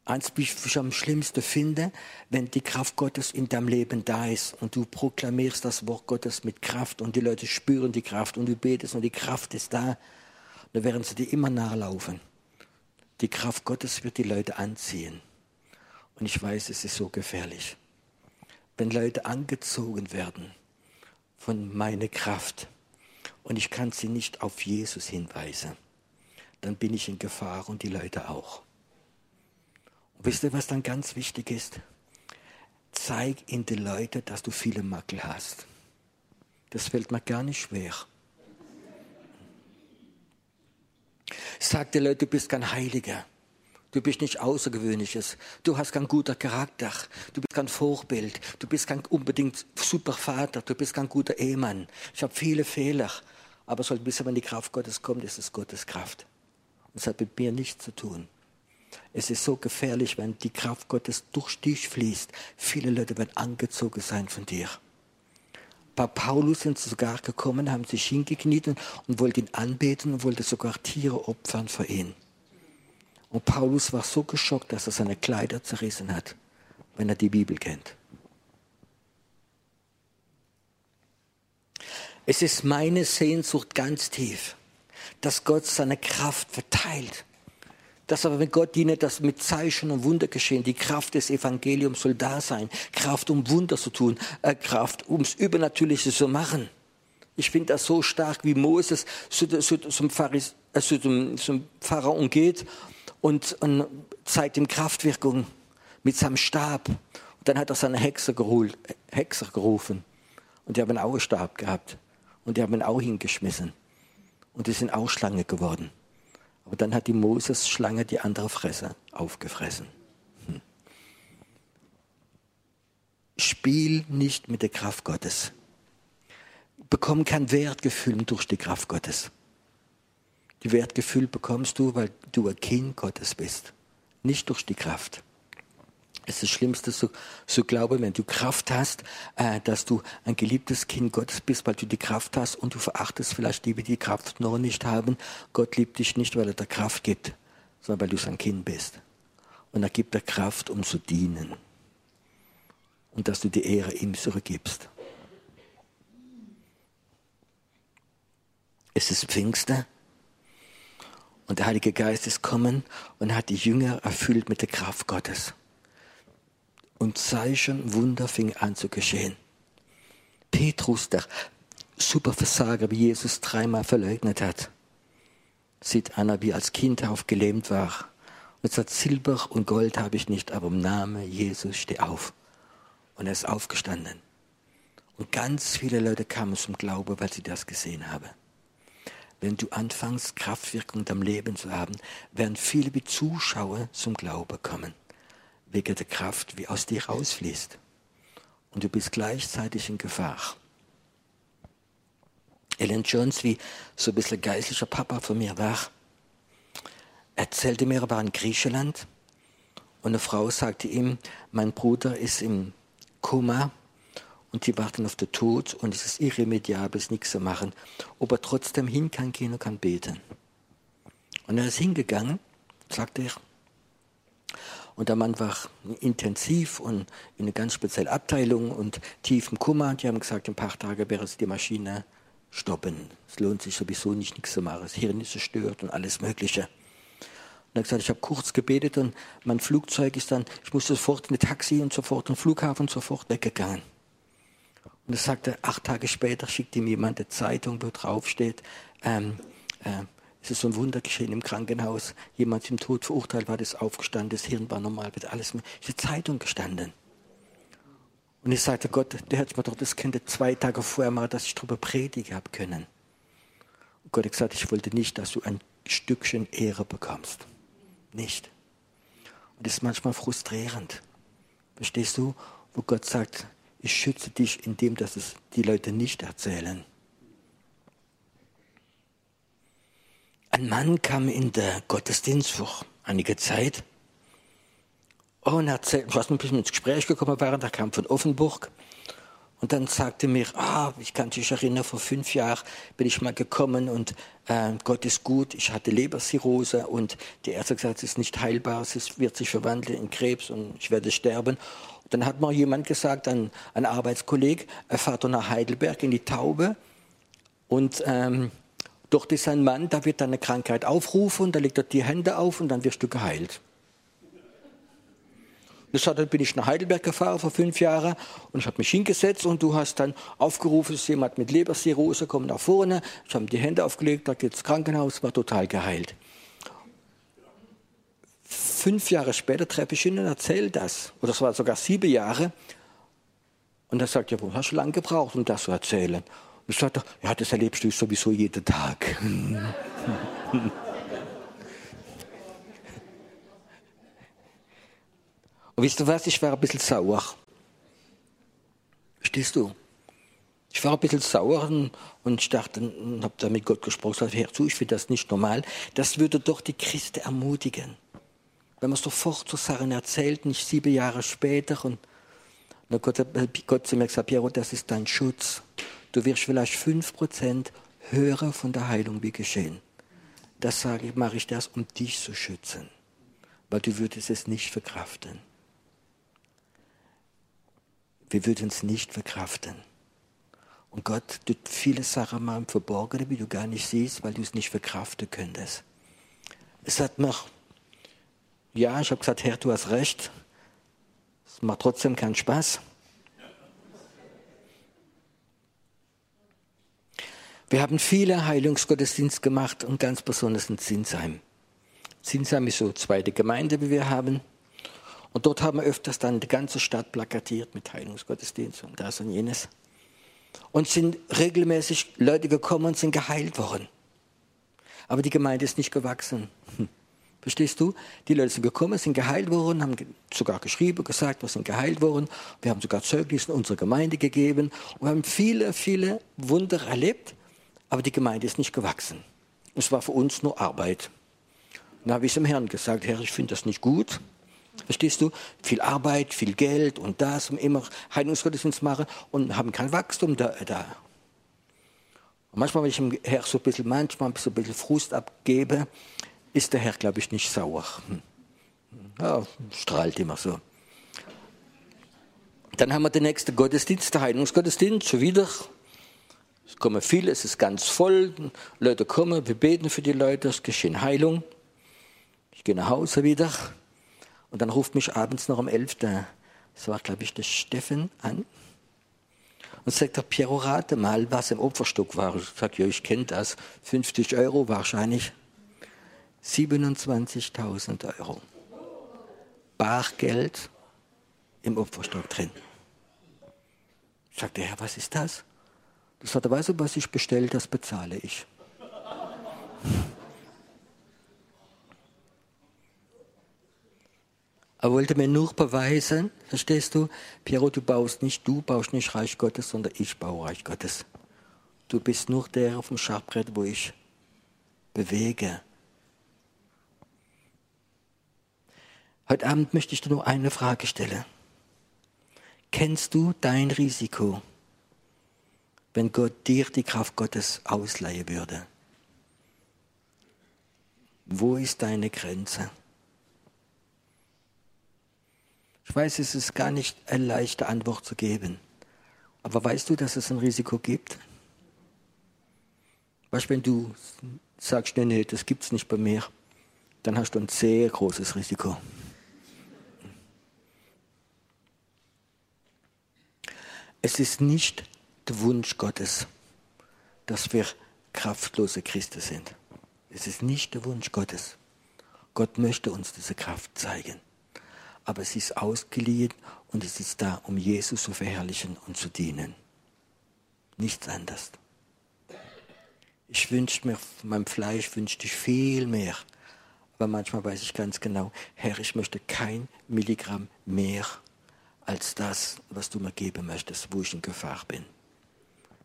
Eins, wie ich am schlimmsten finde, wenn die Kraft Gottes in deinem Leben da ist und du proklamierst das Wort Gottes mit Kraft und die Leute spüren die Kraft und du betest und die Kraft ist da, dann werden sie dir immer nachlaufen. Die Kraft Gottes wird die Leute anziehen. Und ich weiß, es ist so gefährlich. Wenn Leute angezogen werden von meiner Kraft, und ich kann sie nicht auf Jesus hinweisen, dann bin ich in Gefahr und die Leute auch. Und wisst ihr, was dann ganz wichtig ist? Zeig in die Leute, dass du viele Makel hast. Das fällt mir gar nicht schwer. Sag den Leuten, du bist kein Heiliger. Du bist nicht Außergewöhnliches. Du hast kein guter Charakter. Du bist kein Vorbild. Du bist kein unbedingt super Vater. Du bist kein guter Ehemann. Ich habe viele Fehler. Aber soll bis wenn die Kraft Gottes kommt, ist es Gottes Kraft. Es hat mit mir nichts zu tun. Es ist so gefährlich, wenn die Kraft Gottes durch dich fließt. Viele Leute werden angezogen sein von dir. Bei Paulus sind sogar gekommen, haben sich hingekniet und wollten ihn anbeten und wollten sogar Tiere opfern für ihn. Und Paulus war so geschockt, dass er seine Kleider zerrissen hat, wenn er die Bibel kennt. Es ist meine Sehnsucht ganz tief, dass Gott seine Kraft verteilt. Dass aber, wenn Gott diene, dass mit Zeichen und Wunder geschehen, die Kraft des Evangeliums soll da sein. Kraft, um Wunder zu tun, äh, Kraft, ums Übernatürliche zu machen. Ich finde das so stark, wie Moses zu, zu, zum, Pharis, äh, zu, zum, zum Pharaon geht und, und zeigt ihm Kraftwirkung mit seinem Stab. Und dann hat er seine Hexer, geholt, Hexer gerufen. Und die haben auch einen Stab gehabt. Und die haben ihn auch hingeschmissen. Und die sind auch Schlange geworden. Aber dann hat die Moses-Schlange die andere Fresse aufgefressen. Hm. Spiel nicht mit der Kraft Gottes. Bekomm kein Wertgefühl durch die Kraft Gottes. Die Wertgefühl bekommst du, weil du ein Kind Gottes bist. Nicht durch die Kraft. Es ist das Schlimmste zu, zu glauben, wenn du Kraft hast, äh, dass du ein geliebtes Kind Gottes bist, weil du die Kraft hast und du verachtest vielleicht die, die die Kraft noch nicht haben. Gott liebt dich nicht, weil er dir Kraft gibt, sondern weil du sein Kind bist. Und er gibt dir Kraft, um zu dienen. Und dass du die Ehre ihm zurückgibst. Es ist Pfingsten. Und der Heilige Geist ist kommen und hat die Jünger erfüllt mit der Kraft Gottes. Und Zeichen, Wunder fingen an zu geschehen. Petrus, der Superversager, wie Jesus dreimal verleugnet hat, sieht einer, wie als Kind aufgelähmt war. Und sagt, Silber und Gold habe ich nicht, aber im Namen Jesus steh auf. Und er ist aufgestanden. Und ganz viele Leute kamen zum Glauben, weil sie das gesehen haben. Wenn du anfängst, Kraftwirkung in deinem Leben zu haben, werden viele wie Zuschauer zum Glauben kommen. Der Kraft, wie aus dir rausfließt. Und du bist gleichzeitig in Gefahr. Ellen Jones, wie so ein bisschen geistlicher Papa von mir war, erzählte mir, er war in Griechenland und eine Frau sagte ihm, mein Bruder ist im Koma und die warten auf den Tod und es ist irremediabel, ist nichts zu machen. Ob er trotzdem hin kann gehen und kann beten. Und er ist hingegangen, sagte er. Und der Mann war intensiv und in einer ganz speziellen Abteilung und tief im Kummer. Die haben gesagt, in ein paar Tagen wäre es die Maschine stoppen. Es lohnt sich sowieso nicht, nichts zu machen. Das Hirn ist zerstört und alles Mögliche. Und er hat gesagt, ich habe kurz gebetet und mein Flugzeug ist dann, ich musste sofort in ein Taxi und sofort in den Flughafen sofort weggegangen. Und er sagte, acht Tage später schickt ihm jemand eine Zeitung, wo drauf steht, ähm, äh, es ist so ein Wunder geschehen im Krankenhaus. Jemand zum Tod verurteilt war, das aufgestanden, das Hirn war normal, wird alles. Ist eine Zeitung gestanden. Und ich sagte, Gott, der hat mir doch das Kind zwei Tage vorher mal, dass ich darüber predigen habe können. Und Gott hat gesagt, ich wollte nicht, dass du ein Stückchen Ehre bekommst. Nicht. Und das ist manchmal frustrierend. Verstehst du? Wo Gott sagt, ich schütze dich, indem dass es die Leute nicht erzählen. Ein Mann kam in der Gottesdienst vor einiger Zeit und erzählt, was ein bisschen ins Gespräch gekommen waren, der kam von Offenburg. Und dann sagte mir, ah, ich kann mich erinnern, vor fünf Jahren bin ich mal gekommen und äh, Gott ist gut, ich hatte Leberzirrhose und die Ärzte gesagt, es ist nicht heilbar, es wird sich verwandeln in Krebs und ich werde sterben. Und dann hat mir jemand gesagt, ein, ein Arbeitskolleg, er fährt nach Heidelberg in die Taube und ähm, dort ist ein Mann, da wird deine Krankheit aufrufen, da legt er die Hände auf und dann wirst du geheilt. Das hat, dann bin ich nach Heidelberg gefahren vor fünf Jahren und ich habe mich hingesetzt und du hast dann aufgerufen, dass jemand mit Leberzirrhose kommt nach vorne. Ich habe die Hände aufgelegt, da geht ins Krankenhaus, war total geheilt. Fünf Jahre später treffe ich ihn und erzähle das. Oder es war sogar sieben Jahre. Und er sagt, ja, wo hast du lange gebraucht, um das zu erzählen? Und ich sagte, ja, das erlebst du sowieso jeden Tag. Und wisst ihr was? Ich war ein bisschen sauer. Verstehst du? Ich war ein bisschen sauer und, und dachte, und habe da mit Gott gesprochen, sagte, Herr, zu, ich finde das nicht normal. Das würde doch die Christen ermutigen. Wenn man sofort so Sachen erzählt, nicht sieben Jahre später. Und dann Gott Gott zu mir gesagt, Piero, das ist dein Schutz. Du wirst vielleicht fünf Prozent hören von der Heilung, wie geschehen. Das sage ich, mache ich das, um dich zu schützen. Weil du würdest es nicht verkraften wir würden es nicht verkraften. Und Gott tut viele Sachen mal im Verborgenen, wie du gar nicht siehst, weil du es nicht verkraften könntest. Es hat noch, ja, ich habe gesagt, Herr, du hast recht. Es macht trotzdem keinen Spaß. Wir haben viele Heilungsgottesdienste gemacht und ganz besonders in Zinsheim. Zinsheim ist so zweite Gemeinde, wie wir haben. Und dort haben wir öfters dann die ganze Stadt plakatiert mit Heilungsgottesdienst und das und jenes. Und sind regelmäßig Leute gekommen und sind geheilt worden. Aber die Gemeinde ist nicht gewachsen. Hm. Verstehst du? Die Leute sind gekommen, sind geheilt worden, haben sogar geschrieben, gesagt, wir sind geheilt worden. Wir haben sogar Zeugnisse in unsere Gemeinde gegeben und haben viele, viele Wunder erlebt, aber die Gemeinde ist nicht gewachsen. Es war für uns nur Arbeit. Dann habe ich dem Herrn gesagt, Herr, ich finde das nicht gut. Verstehst du? Viel Arbeit, viel Geld und das und immer Heilungsgottesdienst machen und haben kein Wachstum da. da. Und manchmal, wenn ich dem Herr so ein bisschen, manchmal ein bisschen Frust abgebe, ist der Herr, glaube ich, nicht sauer. Hm. Ja, strahlt immer so. Dann haben wir den nächsten Gottesdienst, der Heilungsgottesdienst, schon wieder Es kommen viele, es ist ganz voll. Leute kommen, wir beten für die Leute, es geschehen Heilung. Ich gehe nach Hause wieder. Und dann ruft mich abends noch um 11. Das war, glaube ich, der Steffen an. Und sagt, der Piero, rate mal, was im Opferstock war. Ich sage, ja, ich kenne das. 50 Euro wahrscheinlich. 27.000 Euro. Bargeld im Opferstock drin. Sagt der Herr, was ist das? Das sagt er, weißt du, was ich bestelle, das bezahle ich. Er wollte mir nur beweisen, verstehst du, Piero, du baust nicht, du baust nicht Reich Gottes, sondern ich baue Reich Gottes. Du bist nur der auf dem Schachbrett, wo ich bewege. Heute Abend möchte ich dir nur eine Frage stellen. Kennst du dein Risiko, wenn Gott dir die Kraft Gottes ausleihen würde? Wo ist deine Grenze? Ich weiß, es ist gar nicht eine leichte Antwort zu geben. Aber weißt du, dass es ein Risiko gibt? Weißt wenn du sagst, nee, nee, das gibt es nicht bei mir, dann hast du ein sehr großes Risiko. Es ist nicht der Wunsch Gottes, dass wir kraftlose Christen sind. Es ist nicht der Wunsch Gottes. Gott möchte uns diese Kraft zeigen aber es ist ausgeliehen und es ist da, um Jesus zu verherrlichen und zu dienen. Nichts anderes. Ich wünschte mir, meinem Fleisch wünschte ich viel mehr. Aber manchmal weiß ich ganz genau, Herr, ich möchte kein Milligramm mehr als das, was du mir geben möchtest, wo ich in Gefahr bin.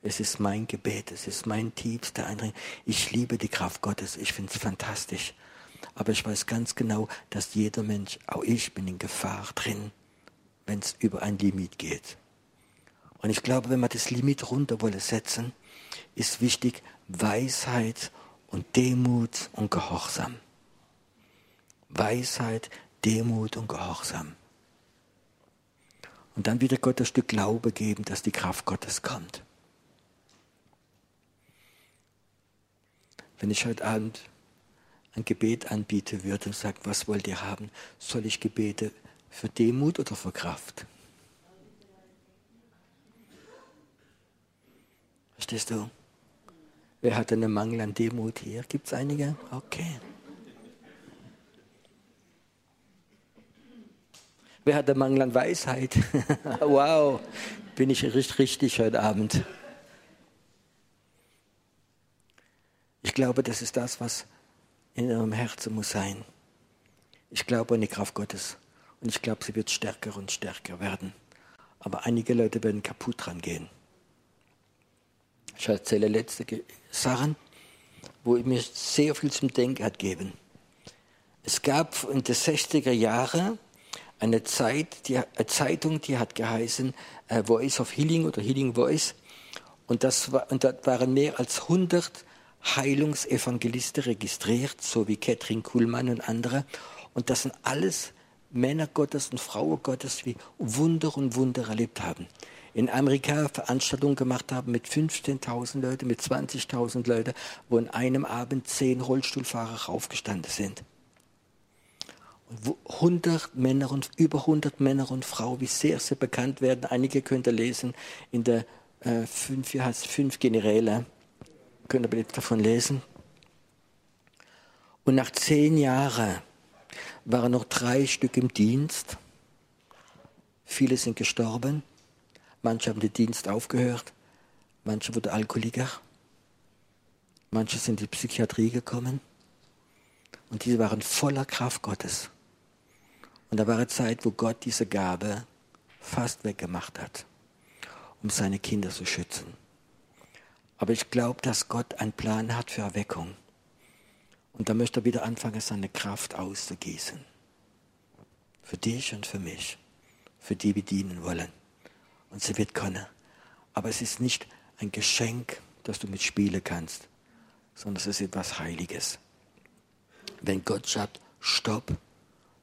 Es ist mein Gebet, es ist mein tiefster Eindring. Ich liebe die Kraft Gottes, ich finde es fantastisch. Aber ich weiß ganz genau, dass jeder Mensch, auch ich, bin in Gefahr drin, wenn es über ein Limit geht. Und ich glaube, wenn wir das Limit runter wollen setzen, ist wichtig Weisheit und Demut und Gehorsam. Weisheit, Demut und Gehorsam. Und dann wieder Gott ein Stück Glaube geben, dass die Kraft Gottes kommt. Wenn ich heute Abend ein Gebet anbieten würde und sagt, was wollt ihr haben? Soll ich Gebete für Demut oder für Kraft? Verstehst du? Wer hat einen Mangel an Demut hier? Gibt es einige? Okay. Wer hat einen Mangel an Weisheit? wow, bin ich richtig, richtig heute Abend. Ich glaube, das ist das, was in ihrem Herzen muss sein. Ich glaube an die Kraft Gottes und ich glaube, sie wird stärker und stärker werden. Aber einige Leute werden kaputt dran gehen. Ich erzähle letzte Sachen, wo mir sehr viel zum Denken hat gegeben. Es gab in den 60er Jahren eine, Zeit, die, eine Zeitung, die hat geheißen äh, Voice of Healing oder Healing Voice. Und, das war, und da waren mehr als 100 Heilungsevangelisten registriert, so wie Katrin Kuhlmann und andere. Und das sind alles Männer Gottes und Frauen Gottes, die Wunder und Wunder erlebt haben. In Amerika Veranstaltungen gemacht haben mit 15.000 Leuten, mit 20.000 Leuten, wo in einem Abend zehn Rollstuhlfahrer raufgestanden sind. Und 100 Männer und über 100 Männer und Frauen, wie sehr sie bekannt werden. Einige könnt ihr lesen in der äh, fünf, fünf Generäle könnt ihr bitte davon lesen. Und nach zehn Jahren waren noch drei Stück im Dienst. Viele sind gestorben. Manche haben den Dienst aufgehört. Manche wurden Alkoholiker. Manche sind in die Psychiatrie gekommen. Und diese waren voller Kraft Gottes. Und da war eine Zeit, wo Gott diese Gabe fast weggemacht hat, um seine Kinder zu schützen. Aber ich glaube, dass Gott einen Plan hat für Erweckung. Und da möchte er wieder anfangen, seine Kraft auszugießen. Für dich und für mich. Für die wir dienen wollen. Und sie wird können. Aber es ist nicht ein Geschenk, das du mit spielen kannst, sondern es ist etwas Heiliges. Wenn Gott sagt, stopp,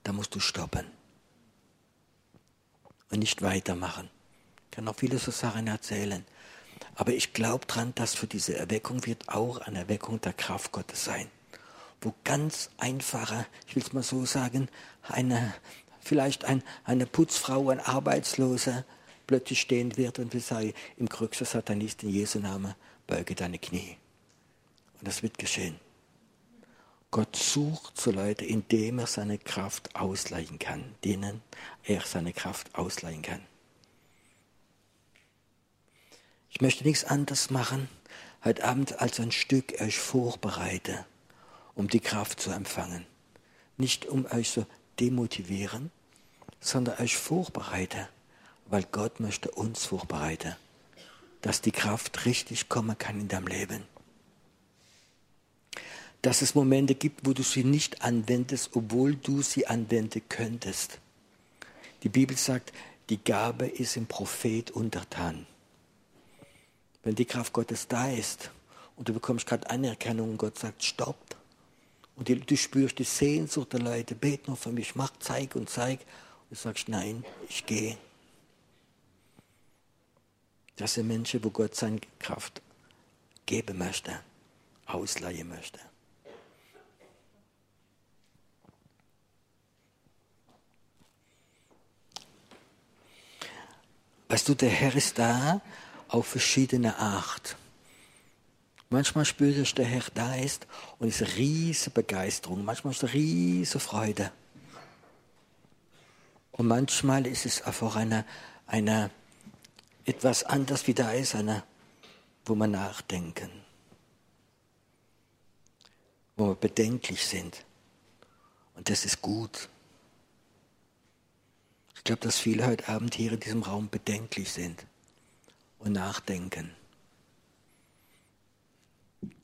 dann musst du stoppen. Und nicht weitermachen. Ich kann noch viele so Sachen erzählen. Aber ich glaube daran, dass für diese Erweckung wird auch eine Erweckung der Kraft Gottes sein. Wo ganz einfache, ich will es mal so sagen, eine, vielleicht ein, eine Putzfrau, ein Arbeitsloser plötzlich stehen wird und will sagen, im größten Satanist in Jesu Namen, beuge deine Knie. Und das wird geschehen. Gott sucht so Leute, indem er seine Kraft ausleihen kann, denen er seine Kraft ausleihen kann. Ich möchte nichts anderes machen, heute Abend als ein Stück euch vorbereite, um die Kraft zu empfangen. Nicht um euch zu demotivieren, sondern euch vorbereite, weil Gott möchte uns vorbereiten, dass die Kraft richtig kommen kann in deinem Leben. Dass es Momente gibt, wo du sie nicht anwendest, obwohl du sie anwenden könntest. Die Bibel sagt, die Gabe ist im Prophet untertan wenn die Kraft Gottes da ist und du bekommst gerade Anerkennung und Gott sagt, stopp. Und du spürst die Sehnsucht der Leute, bet nur für mich, mach, zeig und zeig. Und du sagst, nein, ich gehe. Das sind Menschen, wo Gott seine Kraft geben möchte, ausleihen möchte. Weißt du, der Herr ist da auf verschiedene Art. Manchmal spürt ich, der Herr da ist und es ist eine riesige Begeisterung, manchmal ist es eine riesige Freude. Und manchmal ist es einfach eine, eine etwas anders wie da ist, eine, wo man nachdenken, wo wir bedenklich sind. Und das ist gut. Ich glaube, dass viele heute Abend hier in diesem Raum bedenklich sind und nachdenken.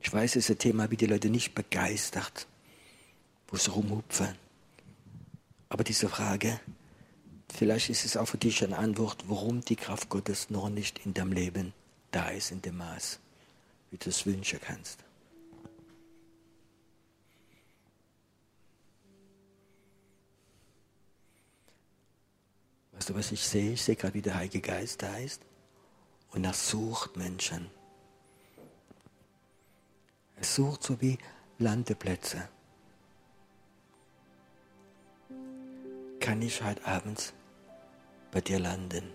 Ich weiß, es ist ein Thema, wie die Leute nicht begeistert, wo sie rumhupfen. Aber diese Frage, vielleicht ist es auch für dich eine Antwort, warum die Kraft Gottes noch nicht in deinem Leben da ist, in dem Maß, wie du es wünschen kannst. Weißt du, was ich sehe? Ich sehe gerade, wie der Heilige Geist da ist. Und er sucht Menschen. Er sucht so wie Landeplätze. Kann ich heute abends bei dir landen?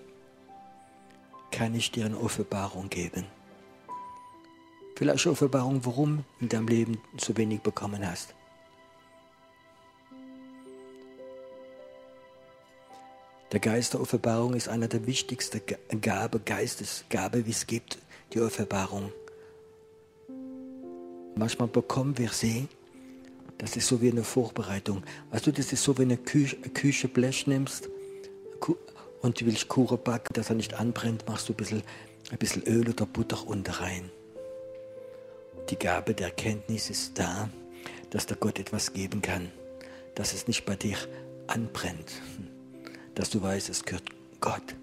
Kann ich dir eine Offenbarung geben? Vielleicht eine Offenbarung, warum in deinem Leben so wenig bekommen hast. Der Geist der Offenbarung ist einer der wichtigsten Gabe, Geistesgabe, wie es gibt, die Offenbarung. Manchmal bekommen wir sie, das ist so wie eine Vorbereitung. Weißt du, das ist so, wenn du eine Küche, Kücheblech nimmst und du willst Kuchen backen, dass er nicht anbrennt, machst du ein bisschen, ein bisschen Öl oder Butter unter rein. Die Gabe der Erkenntnis ist da, dass der Gott etwas geben kann, dass es nicht bei dir anbrennt dass du weißt, es gehört Gott.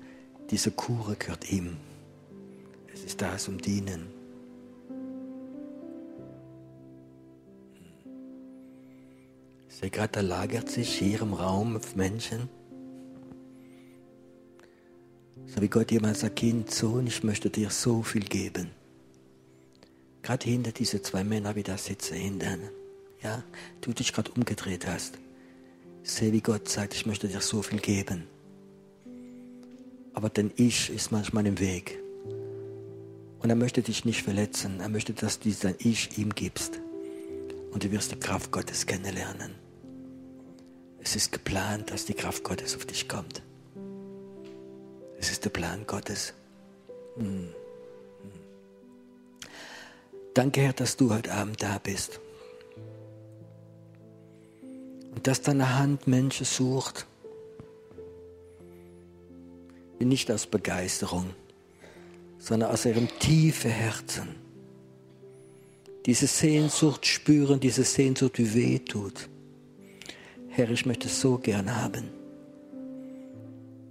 Diese Kure gehört ihm. Es ist da zum Dienen. Ich sehe gerade, da lagert sich hier im Raum Menschen. So wie Gott jemand sagt, Kind, Sohn, ich möchte dir so viel geben. Gerade hinter diese zwei Männer, wie da sitzen, hinter. Ja, du dich gerade umgedreht hast. Ich sehe, wie Gott sagt, ich möchte dir so viel geben. Aber dein Ich ist manchmal im Weg. Und er möchte dich nicht verletzen. Er möchte, dass du dein Ich ihm gibst. Und du wirst die Kraft Gottes kennenlernen. Es ist geplant, dass die Kraft Gottes auf dich kommt. Es ist der Plan Gottes. Hm. Hm. Danke, Herr, dass du heute Abend da bist und dass deine Hand Menschen sucht, die nicht aus Begeisterung, sondern aus ihrem tiefen Herzen diese Sehnsucht spüren, diese Sehnsucht, die weh tut. Herr, ich möchte es so gern haben.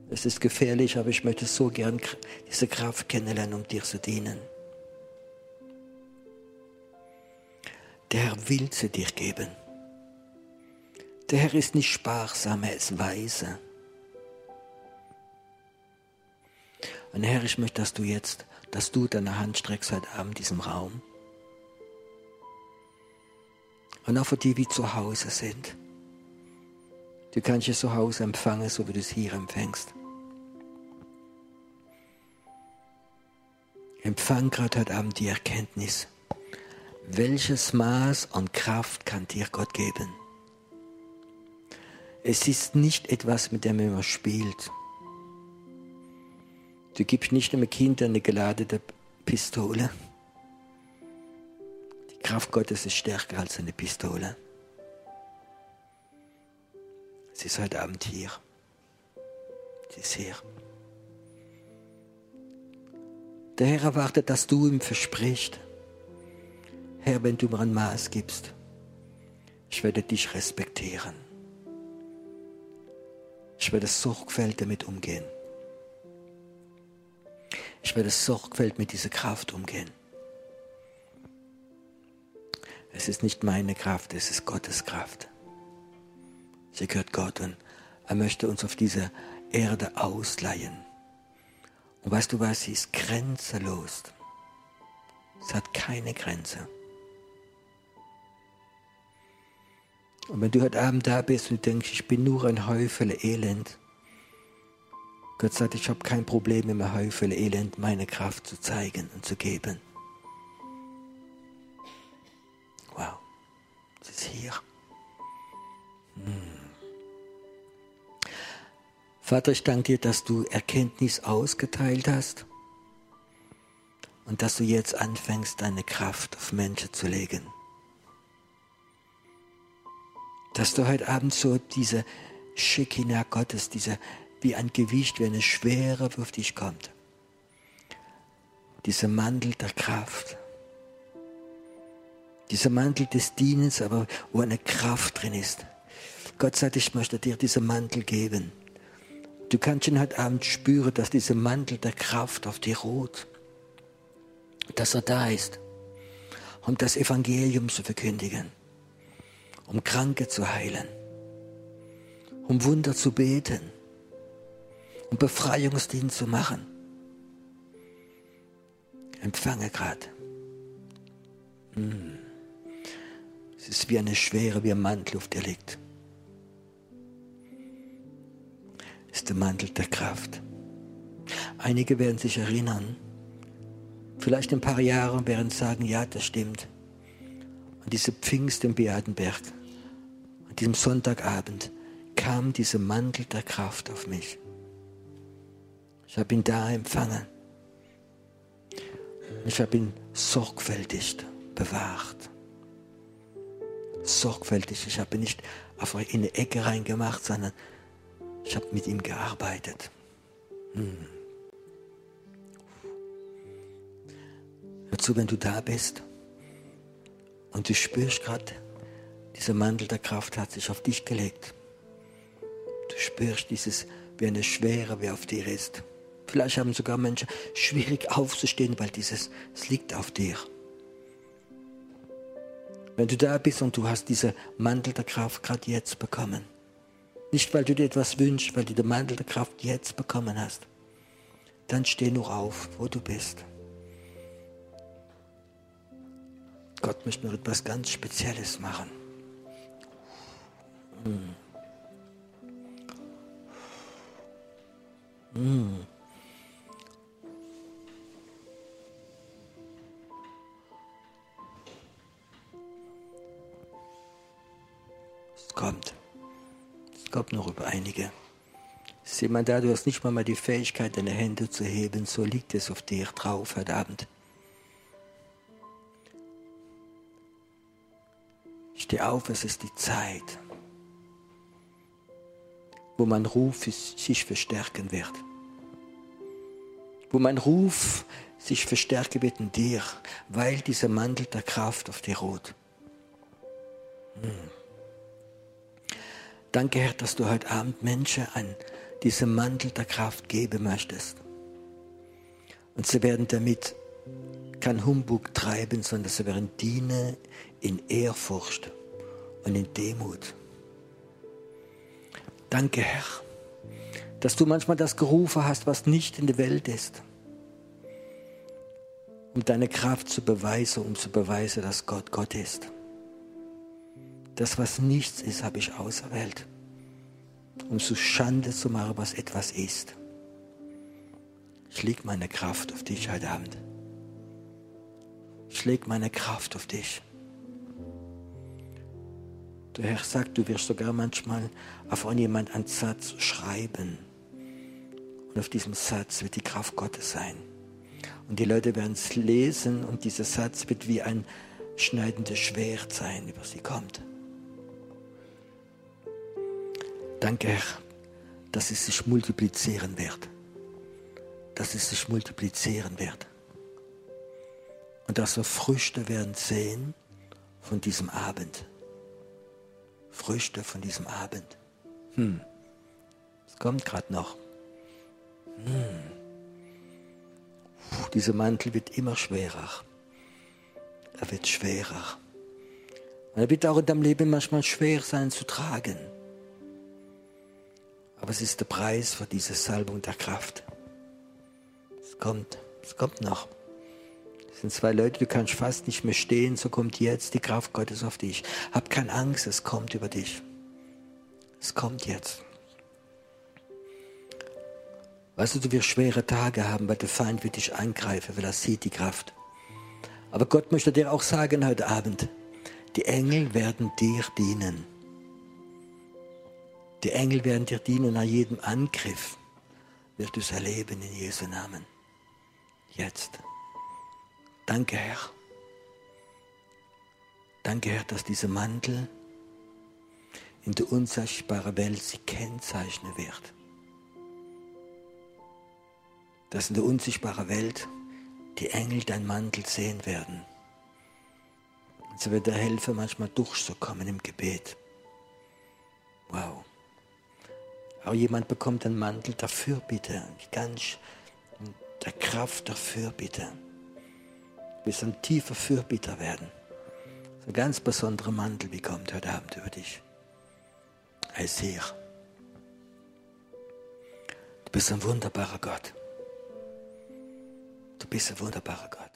Es ist gefährlich, aber ich möchte so gern diese Kraft kennenlernen, um dir zu dienen. Der Herr will sie dir geben. Der Herr ist nicht sparsam, er ist weise. Und Herr, ich möchte, dass du jetzt dass du deine Hand streckst heute Abend in diesem Raum. Und auch für die, die zu Hause sind. Du kannst es zu Hause empfangen, so wie du es hier empfängst. Empfang gerade heute Abend die Erkenntnis. Welches Maß an Kraft kann dir Gott geben? Es ist nicht etwas, mit dem man spielt. Du gibst nicht einem Kind eine geladene Pistole. Die Kraft Gottes ist stärker als eine Pistole. Sie ist heute Abend hier. Sie ist hier. Der Herr erwartet, dass du ihm versprichst, Herr, wenn du mir ein Maß gibst, ich werde dich respektieren. Ich werde sorgfältig damit umgehen. Ich werde sorgfältig mit dieser Kraft umgehen. Es ist nicht meine Kraft, es ist Gottes Kraft. Sie gehört Gott und er möchte uns auf dieser Erde ausleihen. Und weißt du was, sie ist grenzenlos. Es hat keine Grenze. Und wenn du heute Abend da bist und denkst, ich bin nur ein Häufel Elend, Gott sagt, ich habe kein Problem im Häufel Elend meine Kraft zu zeigen und zu geben. Wow, es ist hier. Hm. Vater, ich danke dir, dass du Erkenntnis ausgeteilt hast und dass du jetzt anfängst, deine Kraft auf Menschen zu legen. Dass du heute Abend so diese Shekinah Gottes, diese wie ein Gewicht, wie eine Schwere auf dich kommt. Dieser Mantel der Kraft. Dieser Mantel des Dienens, aber wo eine Kraft drin ist. Gott sagt, ich möchte dir diesen Mantel geben. Du kannst ihn heute Abend spüren, dass dieser Mantel der Kraft auf dir ruht. Dass er da ist, um das Evangelium zu verkündigen, um Kranke zu heilen, um Wunder zu beten um Befreiungsdienst zu machen. Empfange gerade. Hm. Es ist wie eine Schwere, wie ein Mantel auf dir liegt. Es ist der Mantel der Kraft. Einige werden sich erinnern, vielleicht in ein paar Jahren werden sagen, ja, das stimmt. Und diese Pfingst im Beatenberg, an diesem Sonntagabend, kam dieser Mantel der Kraft auf mich. Ich habe ihn da empfangen. Ich habe ihn sorgfältig bewahrt. Sorgfältig. Ich habe ihn nicht in eine Ecke reingemacht, sondern ich habe mit ihm gearbeitet. Hm. Hör zu, wenn du da bist und du spürst gerade, dieser Mantel der Kraft hat sich auf dich gelegt. Du spürst dieses, wie eine Schwere, wie auf dir ist. Vielleicht haben sogar Menschen schwierig aufzustehen, weil dieses, es liegt auf dir. Wenn du da bist und du hast diese Mantel der Kraft gerade jetzt bekommen, nicht weil du dir etwas wünschst, weil du den Mantel der Kraft jetzt bekommen hast, dann steh nur auf, wo du bist. Gott möchte noch etwas ganz Spezielles machen. Mm. Mm. kommt. Es kommt noch über einige. Ist jemand da, du hast nicht mal, die Fähigkeit, deine Hände zu heben, so liegt es auf dir drauf heute Abend. Steh auf, es ist die Zeit, wo mein Ruf sich verstärken wird. Wo mein Ruf sich verstärken wird in dir, weil dieser Mantel der Kraft auf dir ruht. Hm. Danke, Herr, dass du heute Abend Menschen an diesem Mantel der Kraft geben möchtest. Und sie werden damit kein Humbug treiben, sondern sie werden dienen in Ehrfurcht und in Demut. Danke, Herr, dass du manchmal das gerufen hast, was nicht in der Welt ist. um deine Kraft zu beweisen, um zu beweisen, dass Gott Gott ist. Das, was nichts ist, habe ich auserwählt, um so Schande zu machen, was etwas ist. Ich lege meine Kraft auf dich heute Abend. Ich lege meine Kraft auf dich. Der Herr sagt, du wirst sogar manchmal auf jemand einen Satz schreiben. Und auf diesem Satz wird die Kraft Gottes sein. Und die Leute werden es lesen und dieser Satz wird wie ein schneidendes Schwert sein, über sie kommt. Danke, Herr, dass es sich multiplizieren wird. Dass es sich multiplizieren wird. Und dass wir Früchte werden sehen von diesem Abend. Früchte von diesem Abend. Hm. Es kommt gerade noch. Hm. Puh, dieser Mantel wird immer schwerer. Er wird schwerer. Und er wird auch in deinem Leben manchmal schwer sein zu tragen. Aber es ist der Preis für diese Salbung der Kraft. Es kommt, es kommt noch. Sind zwei Leute, du kannst fast nicht mehr stehen, so kommt jetzt die Kraft Gottes auf dich. Hab keine Angst, es kommt über dich. Es kommt jetzt. Weißt du, du wirst schwere Tage haben, weil der Feind wird dich angreifen, weil er sieht die Kraft. Aber Gott möchte dir auch sagen heute Abend, die Engel werden dir dienen. Die Engel werden dir dienen nach jedem Angriff. Wirst du es erleben in Jesu Namen. Jetzt. Danke, Herr. Danke, Herr, dass dieser Mantel in der unsichtbaren Welt sie kennzeichnen wird dass in der unsichtbaren Welt die Engel dein Mantel sehen werden. Und so wird dir helfen, manchmal durchzukommen im Gebet. Wow. Auch jemand bekommt einen Mantel dafür bitte, ganz der Kraft dafür bitte. Wirst ein tiefer Fürbitter werden. ein ganz besonderer Mantel bekommt heute Abend über dich. Er ist hier. Du bist ein wunderbarer Gott. Du bist ein wunderbarer Gott.